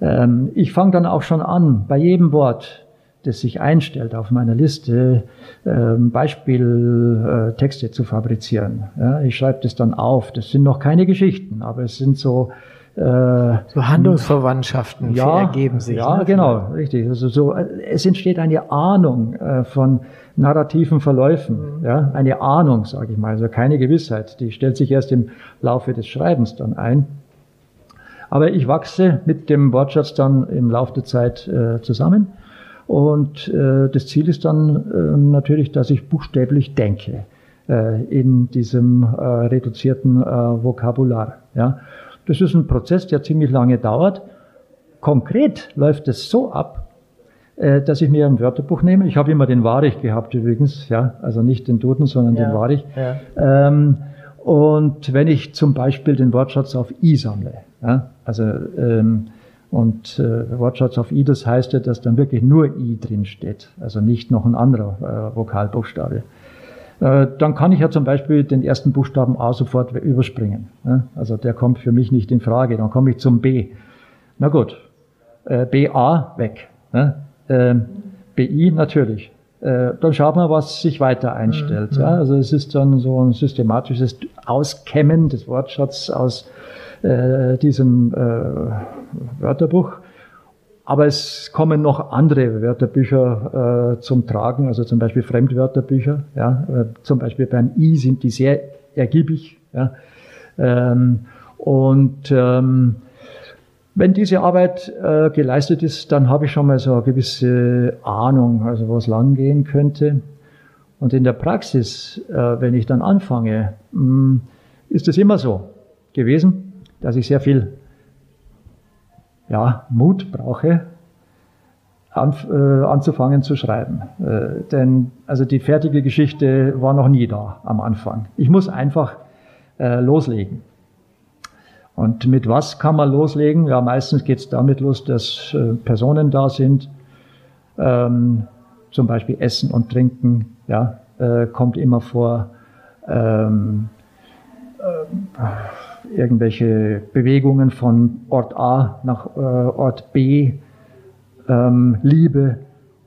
Ähm, ich fange dann auch schon an, bei jedem Wort das sich einstellt auf meiner Liste, äh, Beispieltexte äh, zu fabrizieren. Ja, ich schreibe das dann auf. Das sind noch keine Geschichten, aber es sind so äh, so Handlungsverwandtschaften ja, ergeben sich. Ja, ne? genau, richtig. Also so, es entsteht eine Ahnung äh, von narrativen Verläufen, mhm. ja, eine Ahnung, sage ich mal, also keine Gewissheit. Die stellt sich erst im Laufe des Schreibens dann ein. Aber ich wachse mit dem Wortschatz dann im Laufe der Zeit äh, zusammen und äh, das Ziel ist dann äh, natürlich, dass ich buchstäblich denke äh, in diesem äh, reduzierten äh, Vokabular. Ja. Das ist ein Prozess, der ziemlich lange dauert. Konkret läuft es so ab, äh, dass ich mir ein Wörterbuch nehme. Ich habe immer den Warich gehabt übrigens, ja, also nicht den Duden, sondern ja, den Warich. Ja. Ähm, und wenn ich zum Beispiel den Wortschatz auf I sammle, ja, also ähm, und äh, Wortschatz auf I, das heißt ja, dass dann wirklich nur I drin steht, also nicht noch ein anderer äh, Vokalbuchstabe. Äh, dann kann ich ja zum Beispiel den ersten Buchstaben A sofort überspringen. Ne? Also der kommt für mich nicht in Frage. Dann komme ich zum B. Na gut, äh, BA weg. Ne? Äh, BI natürlich. Äh, dann schaut man, was sich weiter einstellt. Mhm. Ja? Also es ist dann so ein systematisches Auskämmen des Wortschatzes aus äh, diesem äh, Wörterbuch. Aber es kommen noch andere Wörterbücher äh, zum Tragen, also zum Beispiel Fremdwörterbücher. Ja, äh, zum Beispiel beim I sind die sehr ergiebig. Ja, ähm, und ähm, wenn diese Arbeit äh, geleistet ist, dann habe ich schon mal so eine gewisse Ahnung, also wo es lang gehen könnte. Und in der Praxis, äh, wenn ich dann anfange, mh, mm, ist es immer so gewesen, dass ich sehr viel ja, Mut brauche, an, äh, anzufangen zu schreiben. Äh, denn also die fertige Geschichte war noch nie da am Anfang. Ich muss einfach äh, loslegen. Und mit was kann man loslegen? Ja, meistens geht es damit los, dass äh, Personen da sind, ähm, zum Beispiel Essen und Trinken, ja, äh, kommt immer vor. Ähm, äh, irgendwelche Bewegungen von Ort A nach äh, Ort B, ähm, Liebe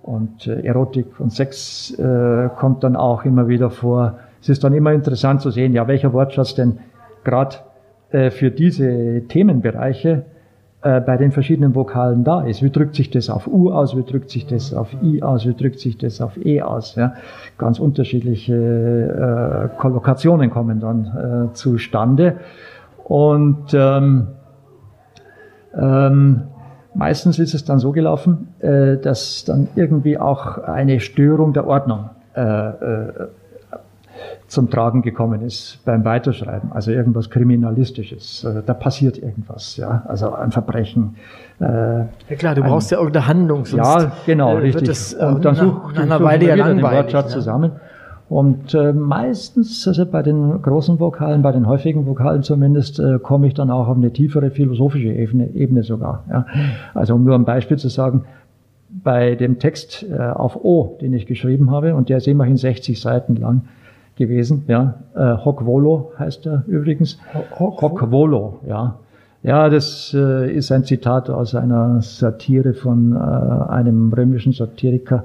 und äh, Erotik und Sex äh, kommt dann auch immer wieder vor. Es ist dann immer interessant zu sehen, ja, welcher Wortschatz denn gerade äh, für diese Themenbereiche äh, bei den verschiedenen Vokalen da ist. Wie drückt sich das auf U aus? Wie drückt sich das auf I aus? Wie drückt sich das auf E aus? Ja? Ganz unterschiedliche äh, Kollokationen kommen dann äh, zustande. Und ähm, ähm, meistens ist es dann so gelaufen, äh, dass dann irgendwie auch eine Störung der Ordnung äh, äh, zum Tragen gekommen ist beim Weiterschreiben. Also irgendwas Kriminalistisches. Äh, da passiert irgendwas, ja. Also ein Verbrechen. Äh, ja klar, du brauchst ein, ja irgendeine Handlung. Sonst ja, genau, äh, richtig. Das, und dann such, nach einer Weile ja langweilig. Den Wortschatz ne? zusammen. Und äh, meistens, also bei den großen Vokalen, bei den häufigen Vokalen zumindest, äh, komme ich dann auch auf eine tiefere philosophische Ebene, Ebene sogar. Ja. Also um nur ein Beispiel zu sagen, bei dem Text äh, auf O, den ich geschrieben habe, und der ist immerhin 60 Seiten lang gewesen, ja, äh, Hoc Volo heißt er übrigens. Hoc, Hoc Volo, ja. Ja, das äh, ist ein Zitat aus einer Satire von äh, einem römischen Satiriker.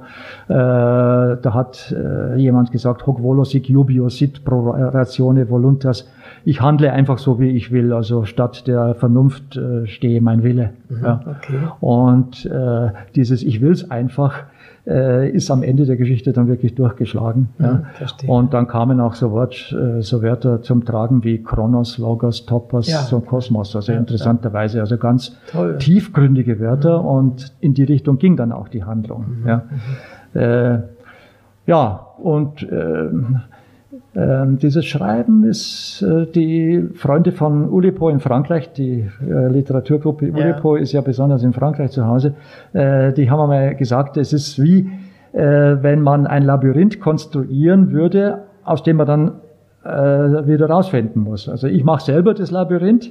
Äh, da hat äh, jemand gesagt, hoc volo sic jubio sit pro ratione voluntas. Ich handle einfach so, wie ich will. Also statt der Vernunft äh, stehe mein Wille. Mhm, ja. okay. Und äh, dieses Ich will's einfach äh, ist am Ende der Geschichte dann wirklich durchgeschlagen. Ja, ja. Und dann kamen auch so, Wort, äh, so Wörter zum Tragen wie Kronos, Logos, Topos ja. und Kosmos. Also interessanterweise, also ganz Toll. tiefgründige Wörter mhm. und in die Richtung ging dann auch die Handlung. Mhm. Ja. Mhm. Äh, ja, und äh, ähm, dieses Schreiben ist äh, die Freunde von Ulipo in Frankreich, die äh, Literaturgruppe Ulipo ja. ist ja besonders in Frankreich zu Hause, äh, die haben einmal gesagt, es ist wie, äh, wenn man ein Labyrinth konstruieren würde, aus dem man dann äh, wieder rausfinden muss. Also ich mache selber das Labyrinth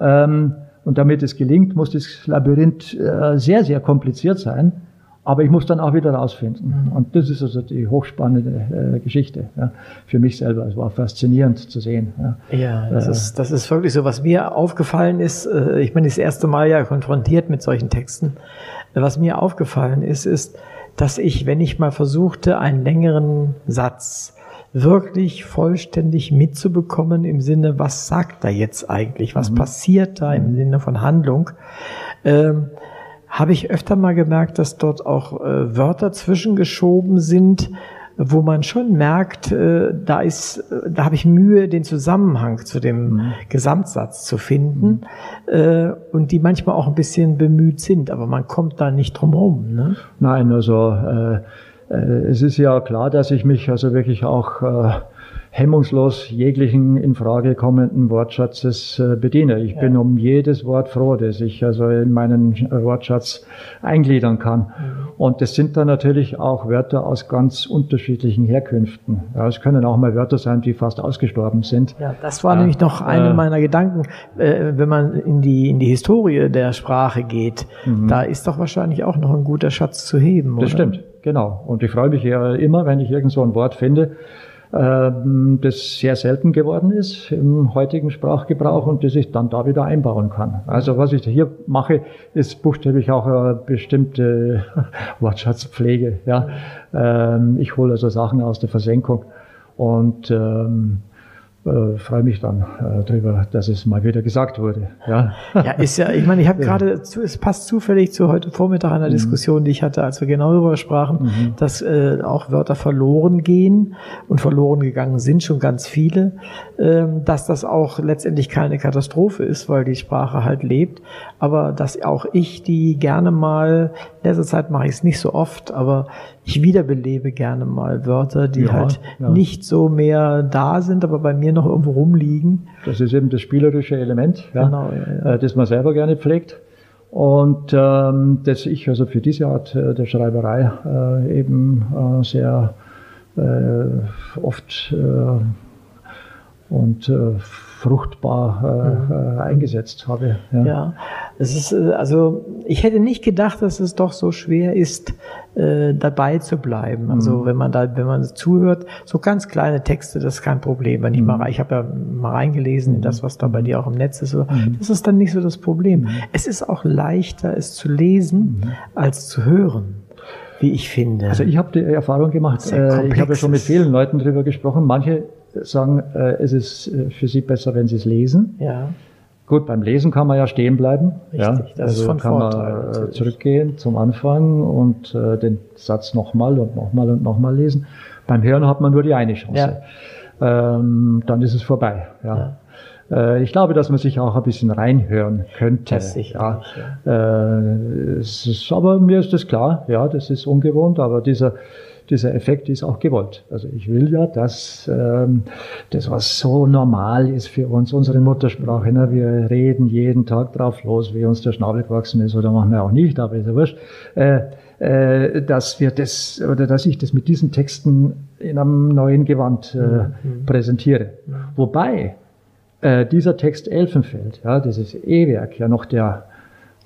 ähm, und damit es gelingt, muss das Labyrinth äh, sehr, sehr kompliziert sein. Aber ich muss dann auch wieder rausfinden. Mhm. Und das ist also die hochspannende äh, Geschichte ja, für mich selber. Es war faszinierend zu sehen. Ja, ja das, äh, ist, das ist wirklich so. Was mir aufgefallen ist, äh, ich bin das erste Mal ja konfrontiert mit solchen Texten. Was mir aufgefallen ist, ist, dass ich, wenn ich mal versuchte, einen längeren Satz wirklich vollständig mitzubekommen im Sinne, was sagt er jetzt eigentlich, was mhm. passiert da im mhm. Sinne von Handlung, ähm, habe ich öfter mal gemerkt, dass dort auch äh, Wörter zwischengeschoben sind, wo man schon merkt, äh, da ist, äh, da habe ich Mühe, den Zusammenhang zu dem mhm. Gesamtsatz zu finden mhm. äh, und die manchmal auch ein bisschen bemüht sind, aber man kommt da nicht drum rum. Ne? Nein, also äh, äh, es ist ja klar, dass ich mich also wirklich auch hemmungslos jeglichen in Frage kommenden Wortschatzes äh, bediene. Ich ja. bin um jedes Wort froh, das ich also in meinen Wortschatz eingliedern kann. Mhm. Und das sind dann natürlich auch Wörter aus ganz unterschiedlichen Herkünften. Ja, es können auch mal Wörter sein, die fast ausgestorben sind. Ja, das war äh, nämlich noch einer äh, meiner Gedanken. Äh, wenn man in die, in die Historie der Sprache geht, mhm. da ist doch wahrscheinlich auch noch ein guter Schatz zu heben. Das oder? stimmt, genau. Und ich freue mich ja immer, wenn ich irgend so ein Wort finde, das sehr selten geworden ist im heutigen Sprachgebrauch und das ich dann da wieder einbauen kann. Also was ich hier mache, ist buchstäblich auch eine bestimmte Wortschatzpflege. Ja. Ähm, ich hole also Sachen aus der Versenkung und ähm, äh, freue mich dann äh, darüber, dass es mal wieder gesagt wurde. Ja, ja ist ja, ich meine, ich habe gerade, es passt zufällig zu heute Vormittag einer mhm. Diskussion, die ich hatte, als wir genau darüber sprachen, mhm. dass äh, auch Wörter verloren gehen und verloren gegangen sind, schon ganz viele, ähm, dass das auch letztendlich keine Katastrophe ist, weil die Sprache halt lebt, aber dass auch ich die gerne mal, in letzter Zeit mache ich es nicht so oft, aber ich wiederbelebe gerne mal Wörter, die ja, halt ja. nicht so mehr da sind, aber bei mir noch irgendwo rumliegen. Das ist eben das spielerische Element, ja, genau, ja, das man selber gerne pflegt. Und ähm, das ich also für diese Art äh, der Schreiberei äh, eben äh, sehr äh, oft äh, und äh, fruchtbar äh, mhm. äh, eingesetzt habe. Ja. ja, es ist äh, also ich hätte nicht gedacht, dass es doch so schwer ist, äh, dabei zu bleiben. Also mhm. wenn man da, wenn man zuhört, so ganz kleine Texte, das ist kein Problem. Wenn ich mhm. mal, ich habe ja mal reingelesen in das, was da bei dir auch im Netz ist, so, mhm. das ist dann nicht so das Problem. Mhm. Es ist auch leichter, es zu lesen, mhm. als zu hören wie ich finde. Also ich habe die Erfahrung gemacht, äh, ich habe ja schon mit vielen Leuten darüber gesprochen. Manche sagen, äh, es ist äh, für sie besser, wenn sie es lesen. Ja. Gut, beim Lesen kann man ja stehen bleiben. Richtig, ja, das also ist von kann Vorteil, man natürlich. zurückgehen zum Anfang und äh, den Satz nochmal und nochmal und nochmal lesen. Beim Hören hat man nur die eine Chance. Ja. Ähm, dann ist es vorbei. Ja. ja. Äh, ich glaube, dass man sich auch ein bisschen reinhören könnte. Das sicher. Ja. Äh, es ist, aber mir ist das klar. Ja, das ist ungewohnt. Aber dieser dieser Effekt ist auch gewollt. Also ich will ja, dass ähm, das, was so normal ist für uns, unsere Muttersprache, ne, wir reden jeden Tag drauf los, wie uns der Schnabel gewachsen ist, oder machen wir auch nicht, aber ist ja wurscht, äh, äh, dass wir das, oder dass ich das mit diesen Texten in einem neuen Gewand äh, mhm. präsentiere. Wobei äh, dieser Text Elfenfeld, ja, dieses E-Werk, ja noch der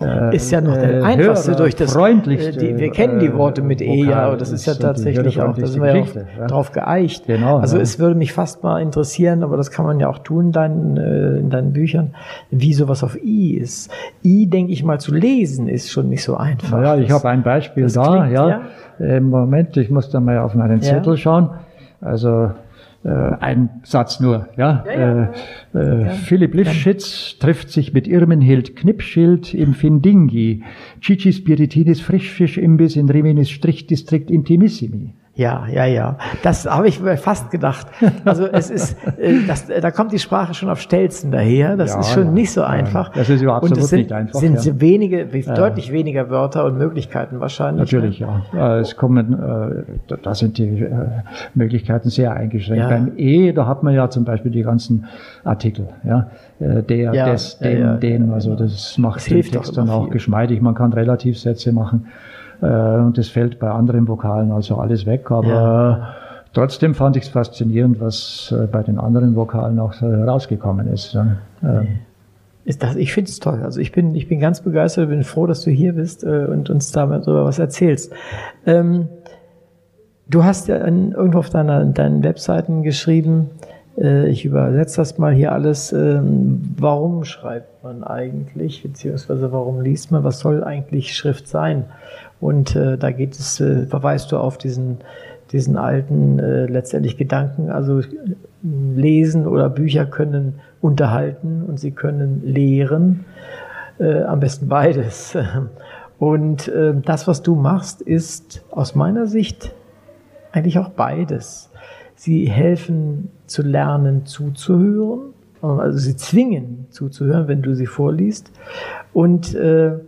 äh, ist ja noch der äh, einfachste Hörer, durch das. Freundlichste, die, wir kennen die Worte mit E ja, aber das ist ja tatsächlich auch, da sind wir ja auch ja. drauf geeicht. Genau, also ja. es würde mich fast mal interessieren, aber das kann man ja auch tun in deinen, äh, in deinen Büchern, wie sowas auf I ist. I, denke ich mal, zu lesen ist schon nicht so einfach. Ja, ich habe ein Beispiel da, klingt, ja. Im Moment, ich muss da mal auf meinen Zettel schauen. Also Äh, ein Satz nur, ja. ja, ja. Äh, äh, ja. Philipp Lifschitz trifft sich mit Irmenhild Knipschild im Findingi. Cici Spiritinis Frischfisch-Imbiss in Riminis Strichdistrikt Intimissimi. Ja, ja, ja. Das habe ich mir fast gedacht. Also es ist, äh, das, da kommt die Sprache schon auf Stelzen daher. Das ja, ist schon ja, nicht so einfach. Das ist überhaupt und es sind, nicht einfach. sind wenige, deutlich weniger Wörter und Möglichkeiten wahrscheinlich. Natürlich, ne? ja. Es kommen, äh, da sind die äh, Möglichkeiten sehr eingeschränkt. Beim E, da hat man ja zum Beispiel die ganzen Artikel, ja. Der, des, den, den, also das macht das den Text dann auch viel. geschmeidig. Man kann Relativsätze machen. Äh, und das fällt bei anderen Vokalen also alles weg. Aber ja. trotzdem fand ich es faszinierend, was äh, bei den anderen Vokalen auch rausgekommen ist. Ist das, ich finde es toll. Also ich bin, ich bin ganz begeistert, bin froh, dass du hier bist äh, und uns darüber was erzählst. Ähm, du hast ja irgendwo auf deiner, deinen Webseiten geschrieben, äh, ich übersetze das mal hier alles, ähm, warum schreibt man eigentlich, beziehungsweise warum liest man, was soll eigentlich Schrift sein? Und äh, da geht es, äh, verweist du auf diesen, diesen alten äh, letztendlich Gedanken, also lesen oder Bücher können unterhalten und sie können lehren, äh, am besten beides. Und äh, das, was du machst, ist aus meiner Sicht eigentlich auch beides. Sie helfen zu lernen, zuzuhören, also sie zwingen zuzuhören, wenn du sie vorliest. Und äh,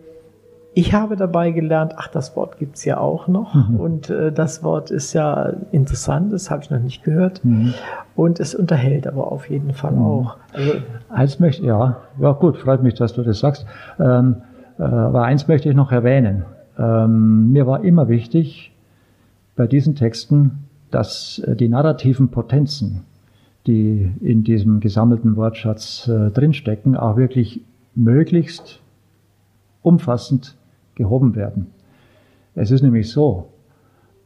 ich habe dabei gelernt, ach, das Wort gibt's ja auch noch. Mhm. Und äh, das Wort ist ja interessant, das habe ich noch nicht gehört. Mhm. Und es unterhält aber auf jeden Fall mhm. auch. Also, eins möchte, ja, ja gut, freut mich, dass du das sagst. Ähm, äh, aber eins möchte ich noch erwähnen. Ähm, mir war immer wichtig, bei diesen Texten, dass äh, die narrativen Potenzen, die in diesem gesammelten Wortschatz äh, drinstecken, auch wirklich möglichst umfassend gehoben werden. Es ist nämlich so,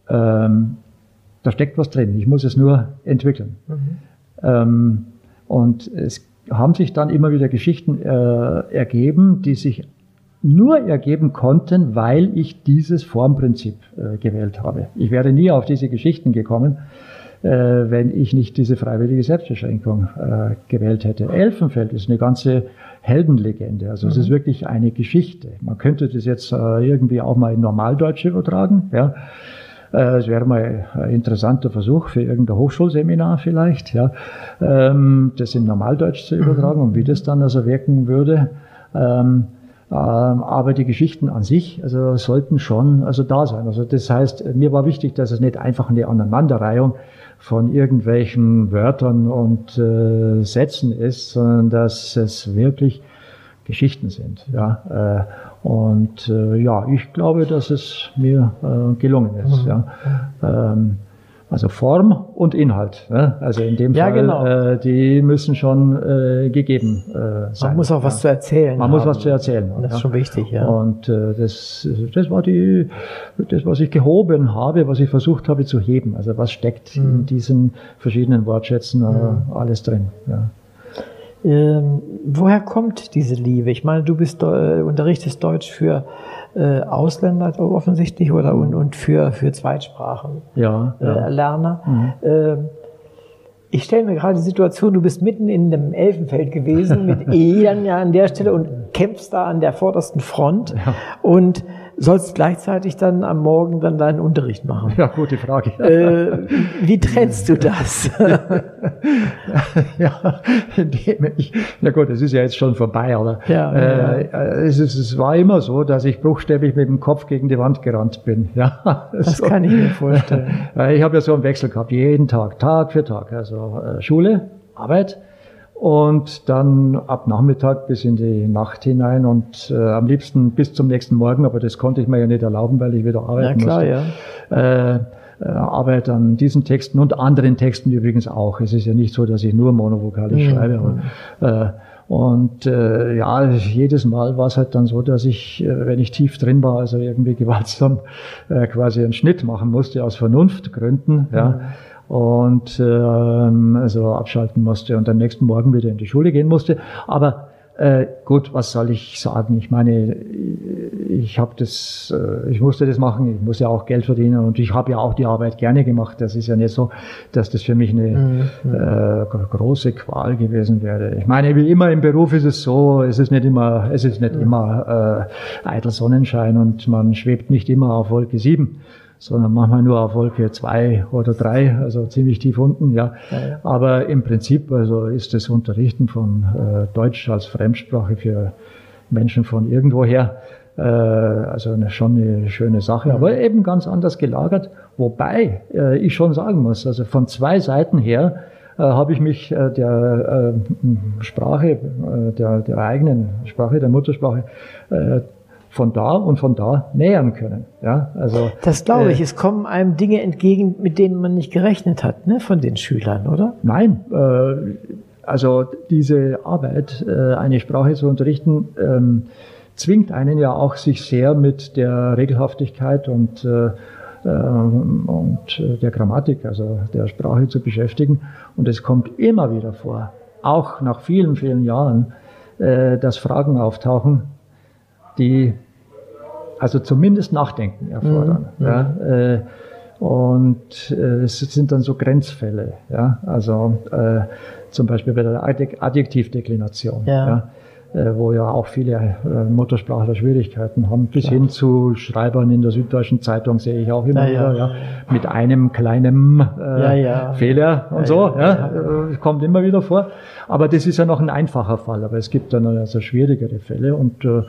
ähm, da steckt was drin, ich muss es nur entwickeln. Mhm. Ähm, und es haben sich dann immer wieder Geschichten äh, ergeben, die sich nur ergeben konnten, weil ich dieses Formprinzip äh, gewählt habe. Ich wäre nie auf diese Geschichten gekommen, äh, wenn ich nicht diese freiwillige Selbstbeschränkung äh, gewählt hätte. Elfenfeld ist eine ganze Heldenlegende. Also mhm. es ist mhm. wirklich eine Geschichte. Man könnte das jetzt äh, irgendwie auch mal in Normaldeutsch übertragen. Ja. Äh, es wäre mal ein interessanter Versuch für irgendein Hochschulseminar vielleicht, ja, ähm, das in Normaldeutsch zu übertragen und wie das dann also wirken würde. Ähm, ähm, aber die Geschichten an sich, also sollten schon also da sein. Also das heißt, mir war wichtig, dass es nicht einfach eine Aneinanderreihung von irgendwelchen Wörtern und äh, Sätzen ist, sondern dass es wirklich Geschichten sind. Ja, äh, und äh, ja, ich glaube, dass es mir gelungen ist. Mhm. Ja. Ähm, also Form und Inhalt. Ne? Also in dem ja, Fall, genau. äh, die müssen schon äh, gegeben äh, sein. Man muss auch was ja. zu erzählen. Man haben. muss was zu erzählen. Das ist schon wichtig, ja. Und äh, das, das war die, das, was ich gehoben habe, was ich versucht habe zu heben. Also was steckt mhm. in diesen verschiedenen Wortschätzen äh, mhm. alles drin. Ja. Ähm, woher kommt diese Liebe? Ich meine, du bist äh, unterrichtest Deutsch für äh, Ausländer offensichtlich oder und, und für, für Zweitsprachen ja, äh. Lerner. Mhm. Äh, ich stelle mir gerade die Situation, du bist mitten in einem Elfenfeld gewesen mit E dann ja an der Stelle und kämpfst da an der vordersten Front ja. und sollst gleichzeitig dann am Morgen dann deinen Unterricht machen. Ja, gute Frage. Äh, wie trennst du das? ja, ich, na gut, es ist ja jetzt schon vorbei, aber ja, äh, ja. Es, ist, es, war immer so, dass ich bruchstäblich mit dem Kopf gegen die Wand gerannt bin. Ja, das so. kann ich mir vorstellen. Ich habe ja so einen Wechsel gehabt, jeden Tag, Tag für Tag. Also äh, Schule, Arbeit, und dann ab Nachmittag bis in die Nacht hinein und äh, am liebsten bis zum nächsten Morgen, aber das konnte ich mir ja nicht erlauben, weil ich wieder arbeiten ja, klar, musste. Ja. Äh, äh, Arbeit an diesen Texten und anderen Texten übrigens auch. Es ist ja nicht so, dass ich nur monovokalisch mhm. schreibe. Aber, äh, und äh, ja, jedes Mal war es halt dann so, dass ich, äh, wenn ich tief drin war, also irgendwie gewaltsam äh, quasi einen Schnitt machen musste aus Vernunftgründen. Ja. Mhm und ähm, also abschalten musste und am nächsten Morgen wieder in die Schule gehen musste. Aber Äh, gut, was soll ich sagen? Ich meine, ich habe das, äh, ich musste das machen. Ich muss ja auch Geld verdienen und ich habe ja auch die Arbeit gerne gemacht. Das ist ja nicht so, dass das für mich eine mhm. äh, große Qual gewesen wäre. Ich meine, wie immer im Beruf ist es so, es ist nicht immer, es ist nicht mhm. immer äh, eitel Sonnenschein und man schwebt nicht immer auf Wolke 7 sondern manchmal nur auf Wolke zwei oder drei, also ziemlich tief unten, ja. ja. Aber im Prinzip also ist das Unterrichten von äh, Deutsch als Fremdsprache für Menschen von irgendwoher äh, also eine, schon eine schöne Sache, mhm. aber eben ganz anders gelagert. Wobei äh, ich schon sagen muss, also von zwei Seiten her äh, habe ich mich äh, der äh, Sprache, der, der eigenen Sprache, der Muttersprache, von da und von da nähern können. Ja, also, das glaube ich. Äh, es kommen einem Dinge entgegen, mit denen man nicht gerechnet hat, ne, von den Schülern, oder? Nein. Äh, also diese Arbeit, äh, eine Sprache zu unterrichten, ähm, zwingt einen ja auch, sich sehr mit der Regelhaftigkeit und, äh, äh und äh, der Grammatik, also der Sprache zu beschäftigen. Und es kommt immer wieder vor, auch nach vielen, vielen Jahren, äh, dass Fragen auftauchen, die also zumindest Nachdenken erfordern. Mhm. Ja, äh, und äh, es sind dann so Grenzfälle, ja, also äh, zum Beispiel bei der Adjektivdeklination. Ja. ja wo ja auch viele äh, Muttersprachler Schwierigkeiten haben, bis Klar. hin zu Schreibern in der Süddeutschen Zeitung sehe ich auch immer ja, wieder, ja, mit einem kleinen äh, Fehler und so, ja, äh, kommt immer wieder vor. Aber das ist ja noch ein einfacher Fall, aber es gibt dann also schwierigere Fälle. Und äh,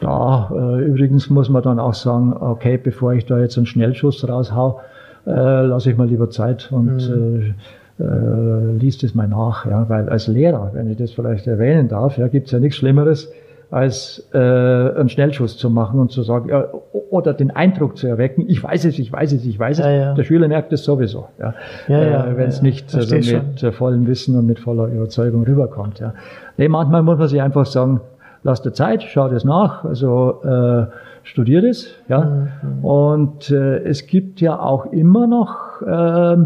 da äh, übrigens muss man dann auch sagen, okay, bevor ich da jetzt einen Schnellschuss raushau, äh, lasse ich mal lieber Zeit. Und mhm. äh, äh, liest es mal nach. Ja, weil als Lehrer, wenn ich das vielleicht erwähnen darf, ja, gibt es ja nichts Schlimmeres, als äh, einen Schnellschuss zu machen und zu sagen, ja, oder den Eindruck zu erwecken, ich weiß es, ich weiß es, ich weiß es. Ja, ja. Der Schüler merkt es sowieso, ja, ja äh, wenn es nicht also mit schon. vollem Wissen und mit voller Überzeugung rüberkommt. Ja. Nee, manchmal muss man sich einfach sagen, lass dir Zeit, schau das nach, also äh, studier das. Ja. Mhm. Und äh, es gibt ja auch immer noch äh,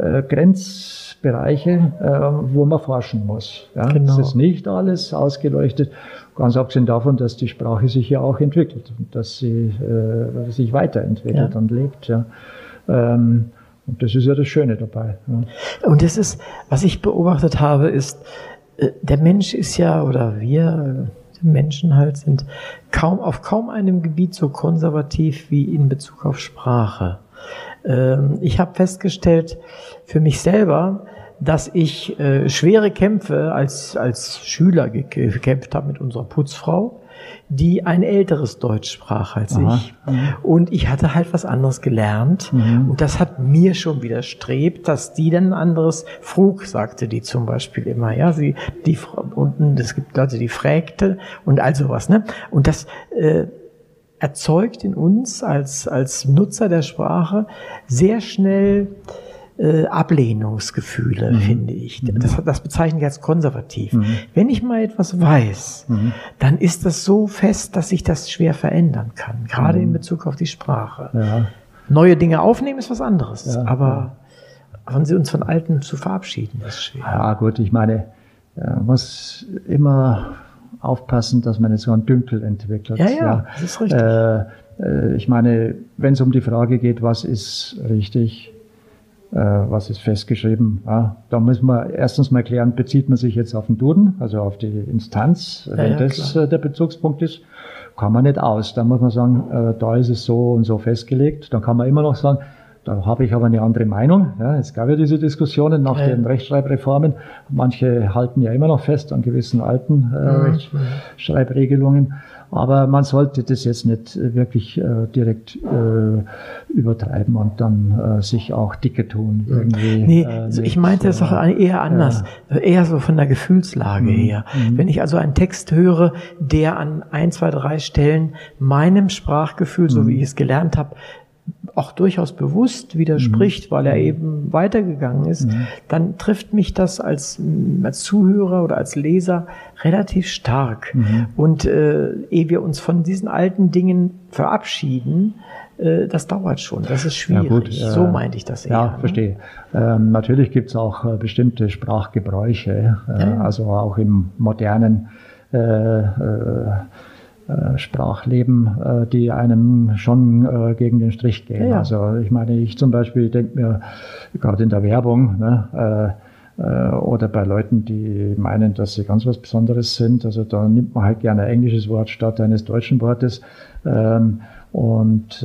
äh, Grenzbereiche, äh, wo man forschen muss. Ja? Genau. Es ist nicht alles ausgeleuchtet, ganz abgesehen davon, dass die Sprache sich ja auch entwickelt und dass sie äh, sich weiterentwickelt ja. und lebt. Ja? Ähm, und das ist ja das Schöne dabei. Ja. Und das ist, was ich beobachtet habe, ist, äh, der Mensch ist ja, oder wir, Menschen halt sind kaum auf kaum einem Gebiet so konservativ wie in Bezug auf Sprache. Ähm, ich habe festgestellt für mich selber, dass ich äh, schwere Kämpfe als, als Schüler gekämpft habe mit unserer Putzfrau, die ein älteres Deutsch sprach als Aha. ich. Mhm. Und ich hatte halt was anderes gelernt. Mhm. Und das hat mir schon widerstrebt, dass die dann ein anderes Frug, sagte die zum Beispiel immer. Ja, sie, die, unten, es gibt Leute, die fragte und all sowas, ne? Und das, äh, erzeugt in uns als, als Nutzer der Sprache sehr schnell äh, Ablehnungsgefühle, mhm. finde ich. Mhm. Das, das bezeichne ich als konservativ. Mhm. Wenn ich mal etwas weiß, mhm. dann ist das so fest, dass sich das schwer verändern kann, gerade in mhm. Bezug auf die Sprache. Ja. Neue Dinge aufnehmen ist was anderes, ja, aber ja. von uns von Alten zu verabschieden ist schwer. Ja gut, ich meine, man muss immer aufpassen, dass man nicht so einen Dünkel entwickelt. Ja, ja, ja. das ist richtig. Äh, äh, ich meine, wenn es um die Frage geht, was ist richtig, äh, was ist festgeschrieben, ja, da muss man erstens mal klären, bezieht man sich jetzt auf den Duden, also auf die Instanz, ja, wenn das. Äh, der Bezugspunkt ist, kann man nicht aus. Da muss man sagen, äh, da ist es so und so festgelegt. Dann kann man immer noch sagen, da habe ich aber eine andere Meinung. Ja, es gab ja diese Diskussionen nach ja. den Rechtschreibreformen. Manche halten ja immer noch fest an gewissen alten äh. Rechtschreibregelungen. Aber man sollte das jetzt nicht wirklich äh, direkt äh, übertreiben und dann äh, sich auch dicke tun. Irgendwie, nee, also ich meinte es auch eher anders, eher so von der Gefühlslage mhm. her. Mhm. Wenn ich also einen Text höre, der an ein, zwei, drei Stellen meinem Sprachgefühl, so wie mhm. ich es gelernt habe, auch durchaus bewusst widerspricht, mhm. weil er mhm. eben weitergegangen ist, mhm. dann trifft mich das als, mm, als Zuhörer oder als Leser relativ stark. Mhm. Und äh, ehe wir uns von diesen alten Dingen verabschieden, äh, das dauert schon, das ist schwierig. Ja, gut, äh, so meinte ich das eher. Ja, ne? verstehe. Ähm, natürlich gibt es auch äh, bestimmte Sprachgebräuche, äh, ja, also auch im modernen äh, äh, Sprachleben, äh, die einem schon äh, gegen den Strich gehen. Ja. Also ich meine, ich zum Beispiel denke mir, gerade in der Werbung, ne, äh, oder bei Leuten, die meinen, dass sie ganz was Besonderes sind, also da nimmt man halt gerne ein englisches Wort statt eines deutschen Wortes. Ähm, und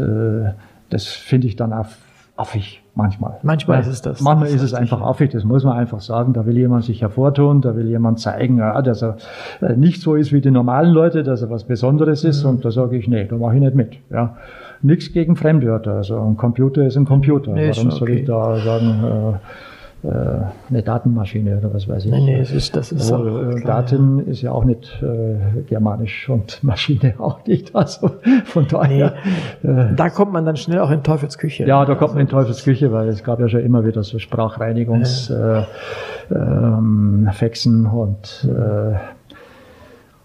das finde ich dann auch affig manchmal. Manchmal ist es das. Manchmal ist es einfach affig, das muss man einfach sagen. Da will jemand sich hervortun, da will jemand zeigen, ja, dass er äh, nicht so ist wie die normalen Leute, dass er was Besonderes ist. Mhm. Und da sage ich, nee, da mache ich nicht mit. Ja. Nichts gegen Fremdwörter. Also ein Computer ist ein Computer. Nee, Warum soll okay. ich da sagen, äh, eine Datenmaschine oder was weiß ich. Nee, nee, es ist, das ist auch, äh, Daten ja. ist ja auch nicht äh, germanisch und Maschine auch nicht. Also von daher. Nee, äh, da kommt man dann schnell auch in Teufelsküche. Ja, da kommt man in Teufelsküche, weil es gab ja schon immer wieder so Sprachreinigungsfexen äh, ähm, und äh,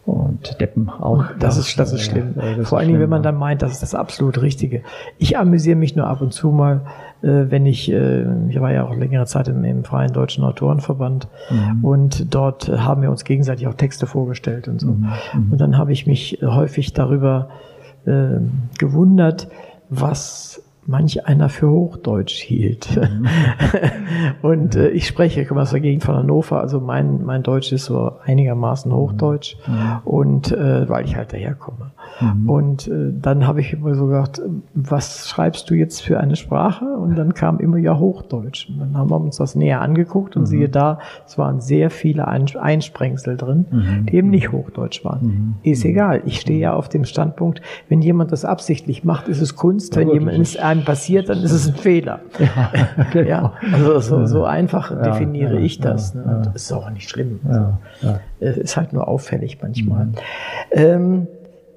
und Deppen auch. Das ist, das ist schlimm. Ja, das Vor allen Dingen, wenn man dann meint, das ist das absolut Richtige. Ich amüsiere mich nur ab und zu mal, äh, wenn ich, äh, ich war ja auch längere Zeit im, im Freien Deutschen Autorenverband mhm. und dort haben wir uns gegenseitig auch Texte vorgestellt und so. Mhm. mhm. Und dann habe ich mich häufig darüber äh, gewundert, was manch einer für Hochdeutsch hielt. Mhm. und äh, ich spreche, ich komme aus der Gegend von Hannover, also mein, mein Deutsch ist so einigermaßen Hochdeutsch mhm. und äh, weil ich halt daherkomme. Mhm. Und äh, dann habe ich immer so gedacht, was schreibst du jetzt für eine Sprache? Und dann kam immer ja Hochdeutsch. Und dann haben wir uns das näher angeguckt und mhm. siehe da, es waren sehr viele Einsprengsel drin, mhm. die eben nicht Hochdeutsch waren. Mhm. Ist egal. Ich stehe ja auf dem Standpunkt, wenn jemand das absichtlich macht, ist es Kunst. Wenn jemand es einem passiert, dann ist es ein Fehler. Ja, genau. ja also so, so einfach ja, definiere ich das. Ne? Das ist auch nicht schlimm. Also, es ist halt nur auffällig manchmal. Mhm. Ähm,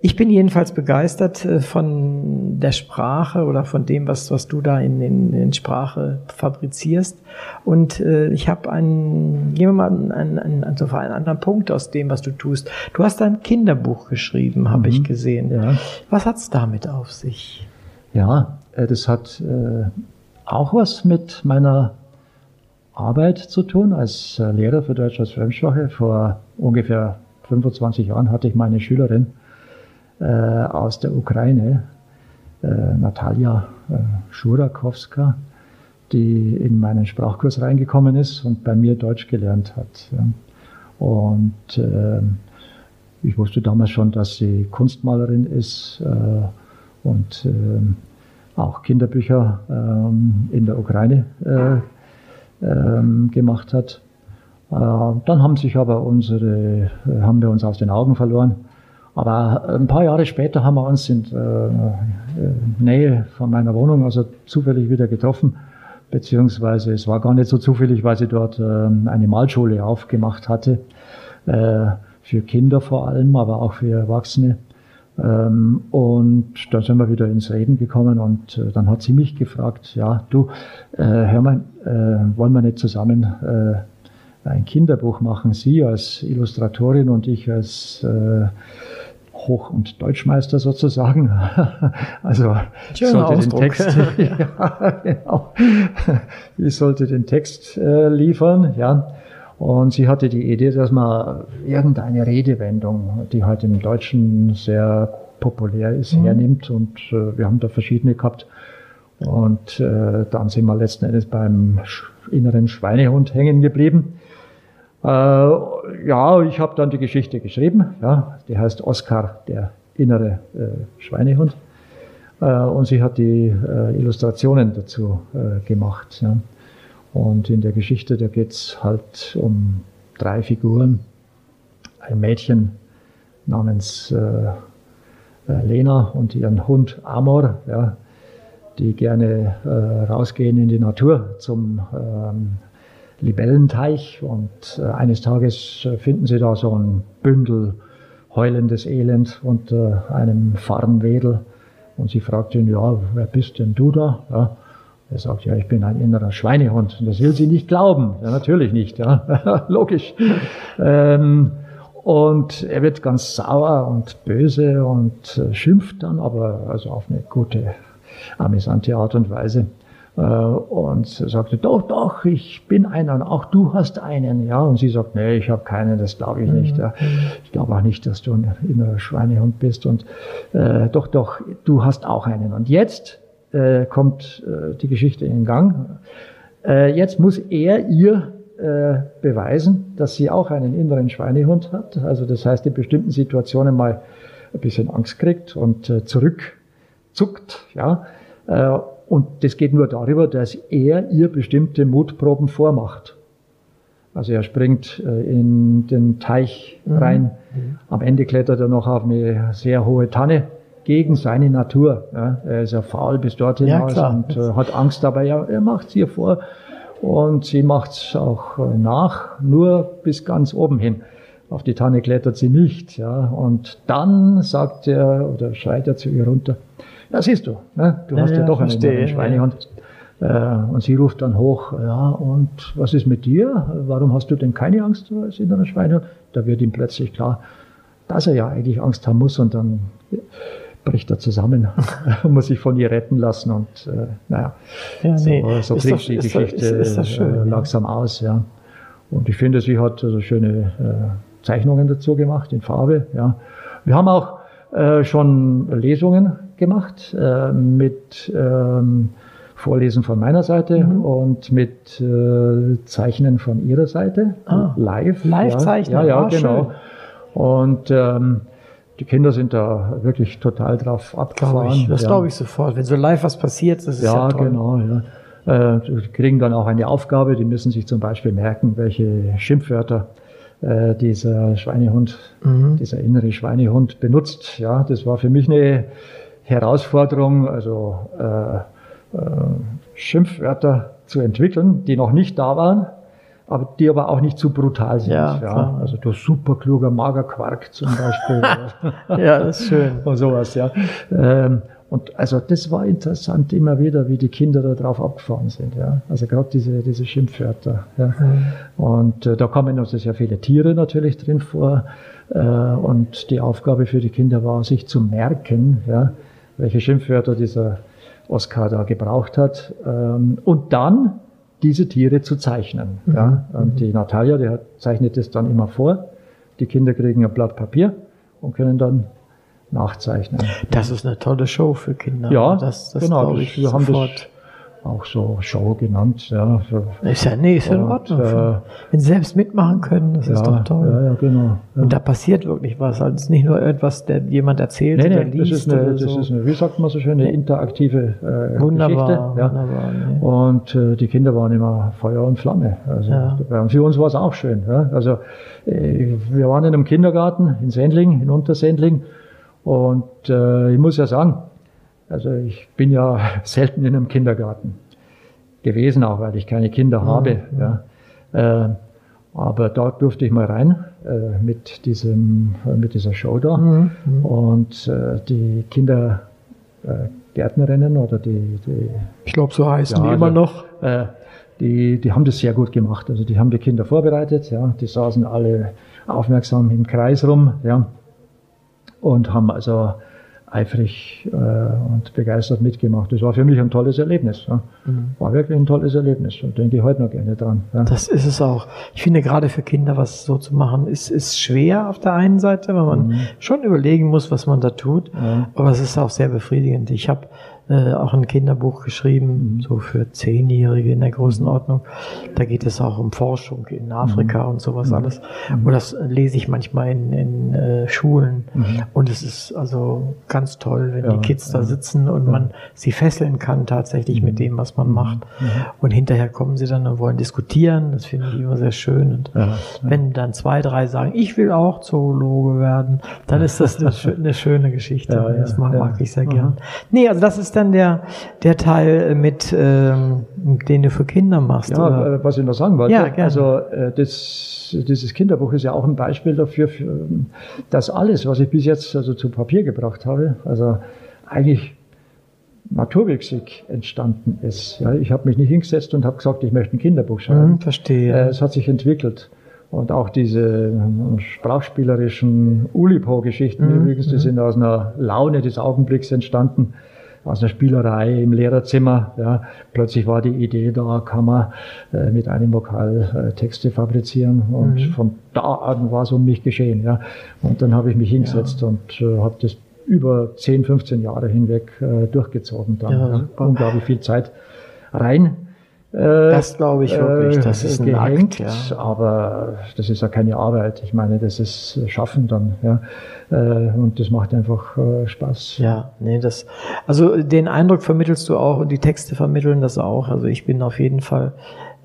ich bin jedenfalls begeistert äh, von der Sprache oder von dem, was, was du da in, in, in Sprache fabrizierst. Und äh, ich habe einen, gehen wir mal einen, einen, einen, einen anderen Punkt aus dem, was du tust. Du hast ein Kinderbuch geschrieben, habe mhm. ich gesehen. Ja. Was hat's damit auf sich? Ja, äh, das hat äh, auch was mit meiner Arbeit zu tun. Als äh, Lehrer für Deutsch als Fremdsprache vor ungefähr 25 Jahren hatte ich meine Schülerin, äh, aus der Ukraine, äh, Natalia äh, Schurakowska, die in meinen Sprachkurs reingekommen ist und bei mir Deutsch gelernt hat. Und ich wusste damals schon, dass sie Kunstmalerin ist und auch Kinderbücher ähm, in der Ukraine ähm, gemacht hat. dann haben sich aber unsere, haben wir uns aus den Augen verloren. Aber ein paar Jahre später haben wir uns in äh, Nähe von meiner Wohnung also zufällig wieder getroffen. Beziehungsweise es war gar nicht so zufällig, weil sie dort äh, eine Malschule aufgemacht hatte. Äh, für Kinder vor allem, aber auch für Erwachsene. Ähm, und dann sind wir wieder ins Reden gekommen und äh, dann hat sie mich gefragt, ja, du, äh, hör mal, äh, wollen wir nicht zusammen äh, ein Kinderbuch machen? Sie als Illustratorin und ich als äh, Hoch- und Deutschmeister sozusagen. Also ich sollte Ausdruck. den Text, ja, genau. ich sollte den Text äh, liefern, ja. Und sie hatte die Idee, dass man irgendeine Redewendung, die halt im Deutschen sehr populär ist, mhm. hernimmt. Und äh, wir haben da verschiedene gehabt. Und äh, dann sind wir letzten Endes beim inneren Schweinehund hängen geblieben. Äh, ja, ich habe dann die Geschichte geschrieben. Ja, die heißt Oskar, der innere äh, Schweinehund. Äh, und sie hat die äh, Illustrationen dazu gemacht. Ja. Und in der Geschichte, da geht's halt um drei Figuren. Ein Mädchen namens äh, Lena und ihren Hund Amor, ja, die gerne rausgehen in die Natur zum ähm, Libellenteich und äh, eines Tages äh, finden sie da so ein Bündel heulendes Elend unter einem Farnwedel und sie fragt ihn, ja, wer bist denn du da? Ja, er sagt, ja, ich bin ein innerer Schweinehund. Und das will sie nicht glauben. Ja, natürlich nicht, ja, logisch. Ähm, und er wird ganz sauer und böse und äh, schimpft dann, aber also auf eine gute, amüsante Art und Weise. Äh, und sie sagte, doch, doch, ich bin einer und auch du hast einen. Ja, und sie sagt, nee, ich habe keinen, das glaube ich nicht. Ja. Ich glaube auch nicht, dass du ein innerer Schweinehund bist. Und äh, doch, doch, du hast auch einen. Und jetzt äh, kommt äh, die Geschichte in Gang. Äh, jetzt muss er ihr äh, beweisen, dass sie auch einen inneren Schweinehund hat. Also das heißt, in bestimmten Situationen mal ein bisschen Angst kriegt und äh, zurückzuckt. Ja. Äh, und das geht nur darüber, dass er ihr bestimmte Mutproben vormacht. Also er springt in den Teich mhm. rein. Mhm. Am Ende klettert er noch auf eine sehr hohe Tanne gegen seine Natur. Ja. Er ist ja faul bis dorthin ja, aus und äh, hat Angst dabei. Ja, er macht es ihr vor und sie macht es auch äh, nach, nur bis ganz oben hin. Auf die Tanne klettert sie nicht. Ja. Und dann sagt er oder schreit er zu ihr runter, ja, siehst du, ne? du hast ja, ja doch einen Schweinehund. Ja. Äh, und sie ruft dann hoch, ja, und was ist mit dir? Warum hast du denn keine Angst als innerer Schweinehund? Da wird ihm plötzlich klar, dass er ja eigentlich Angst haben muss und dann bricht er zusammen muss sich von ihr retten lassen und äh, naja, ja, nee. so, so klingt die Geschichte ist, ist schön, äh, langsam ja. aus. Ja. Und ich finde, sie hat also schöne äh, Zeichnungen dazu gemacht in Farbe. Ja. Wir haben auch äh, schon Lesungen gemacht äh, mit ähm, Vorlesen von meiner Seite mhm. und mit äh, Zeichnen von ihrer Seite. Ah, live. Live-Zeichnen. Ja, ja, ja ah, genau. Schön. Und ähm, die Kinder sind da wirklich total drauf abgefahren. Ich, das ja. glaube ich sofort. Wenn so live was passiert, das ist ja, ja toll. genau. Ja. Äh, die kriegen dann auch eine Aufgabe. Die müssen sich zum Beispiel merken, welche Schimpfwörter äh, dieser Schweinehund, mhm. dieser innere Schweinehund benutzt. Ja, das war für mich eine Herausforderung, also äh, äh, Schimpfwörter zu entwickeln, die noch nicht da waren, aber die aber auch nicht zu brutal sind. Ja, ja. Also du superkluger Magerquark zum Beispiel. ja, das ist schön. Und sowas, ja. Ähm, und also das war interessant immer wieder, wie die Kinder da drauf abgefahren sind. Ja. Also gerade diese, diese Schimpfwörter. Ja. Mhm. Und äh, da kommen also sehr viele Tiere natürlich drin vor. Äh, und die Aufgabe für die Kinder war, sich zu merken, ja, welche Schimpfwörter dieser Oscar da gebraucht hat. Ähm, und dann diese Tiere zu zeichnen. Mhm. Ja. Und die Natalia, die hat, zeichnet das dann immer vor. Die Kinder kriegen ein Blatt Papier und können dann nachzeichnen. Das ist eine tolle Show für Kinder. Ja, das, das genau. Ich wir sofort. haben das auch so Show genannt. Ja, für, ist ja, nee, ist ja in Ordnung. Äh, Wenn sie selbst mitmachen können, das ja, ist doch toll. Ja, ja, genau. Ja. Und da passiert wirklich was. Also es ist nicht nur etwas, der jemand erzählt nee, nee, oder liest. Das ist, eine, das so. ist eine, wie sagt man so schön, eine interaktive äh, wunderbar, Geschichte. Ja. Wunderbar, nee. Und äh, die Kinder waren immer Feuer und Flamme. Also ja. für uns war es auch schön. Ja. Also äh, wir waren in einem Kindergarten in Sendling, in Untersendling. Und äh, ich muss ja sagen, also ich bin ja selten in einem Kindergarten gewesen, auch weil ich keine Kinder mhm. habe. Ja. Äh, aber dort durfte ich mal rein äh, mit, diesem, äh, mit dieser Show da. Mhm. mhm. Und äh, die Kindergärtnerinnen oder die, die Ich glaube, so heißen ja, die immer also, noch. Äh, die, die haben das sehr gut gemacht. Also die haben die Kinder vorbereitet, ja. Die saßen alle aufmerksam im Kreis rum, ja. Und haben also eifrig äh, und begeistert mitgemacht. Das war für mich ein tolles Erlebnis. Ja. Mhm. War wirklich ein tolles Erlebnis und denke ich heute noch gerne dran. Ja. Das ist es auch. Ich finde gerade für Kinder was so zu machen, ist, ist schwer auf der einen Seite, weil man mhm. schon überlegen muss, was man da tut. Ja. Aber es ist auch sehr befriedigend. Ich habe äh, auch ein Kinderbuch geschrieben, mhm. so für Zehnjährige in der Größenordnung. Da geht es auch um Forschung in Afrika mhm. und sowas mhm. alles. Mhm. Und das lese ich manchmal in, in äh, Schulen. Mhm. Und es ist also ganz toll, wenn ja, die Kids da sitzen und ja. man sie fesseln kann tatsächlich mit dem, was man macht. Und hinterher kommen sie dann und wollen diskutieren. Das finde ich immer sehr schön. Und ja, wenn dann zwei, drei sagen, ich will auch Zoologe werden, dann ist das eine, eine schöne Geschichte. das mag, mag ich sehr gern. Nee, also das ist ist dann der, der Teil mit, ähm, den du für Kinder machst? Ja, oder? Äh, was ich noch sagen wollte. Ja, gerne. Also äh, das, dieses Kinderbuch ist ja auch ein Beispiel dafür, für, dass alles, was ich bis jetzt also zu Papier gebracht habe, also eigentlich naturwüchsig entstanden ist. Ja, ich habe mich nicht hingesetzt und habe gesagt, ich möchte ein Kinderbuch schreiben. Hm, verstehe. Äh, es hat sich entwickelt. Und auch diese sprachspielerischen Ulipo-Geschichten mhm. übrigens, die mhm. sind aus einer Laune des Augenblicks entstanden aus einer Spielerei im Lehrerzimmer. Ja. Plötzlich war die Idee da, kann man äh, mit einem Vokal äh, Texte fabrizieren und mhm. von da an war es um mich geschehen. Ja. Und dann habe ich mich hingesetzt ja. und äh, habe das über 10, 15 Jahre hinweg äh, durchgezogen. Da ja, unglaublich viel Zeit rein das glaube ich wirklich, das ist ein gehängt, Akt, ja. aber das ist ja keine Arbeit. Ich meine, das ist Schaffen dann, ja. Äh, und das macht einfach äh, Spaß. Ja, nee, das, also den Eindruck vermittelst du auch und die Texte vermitteln das auch. Also ich bin auf jeden Fall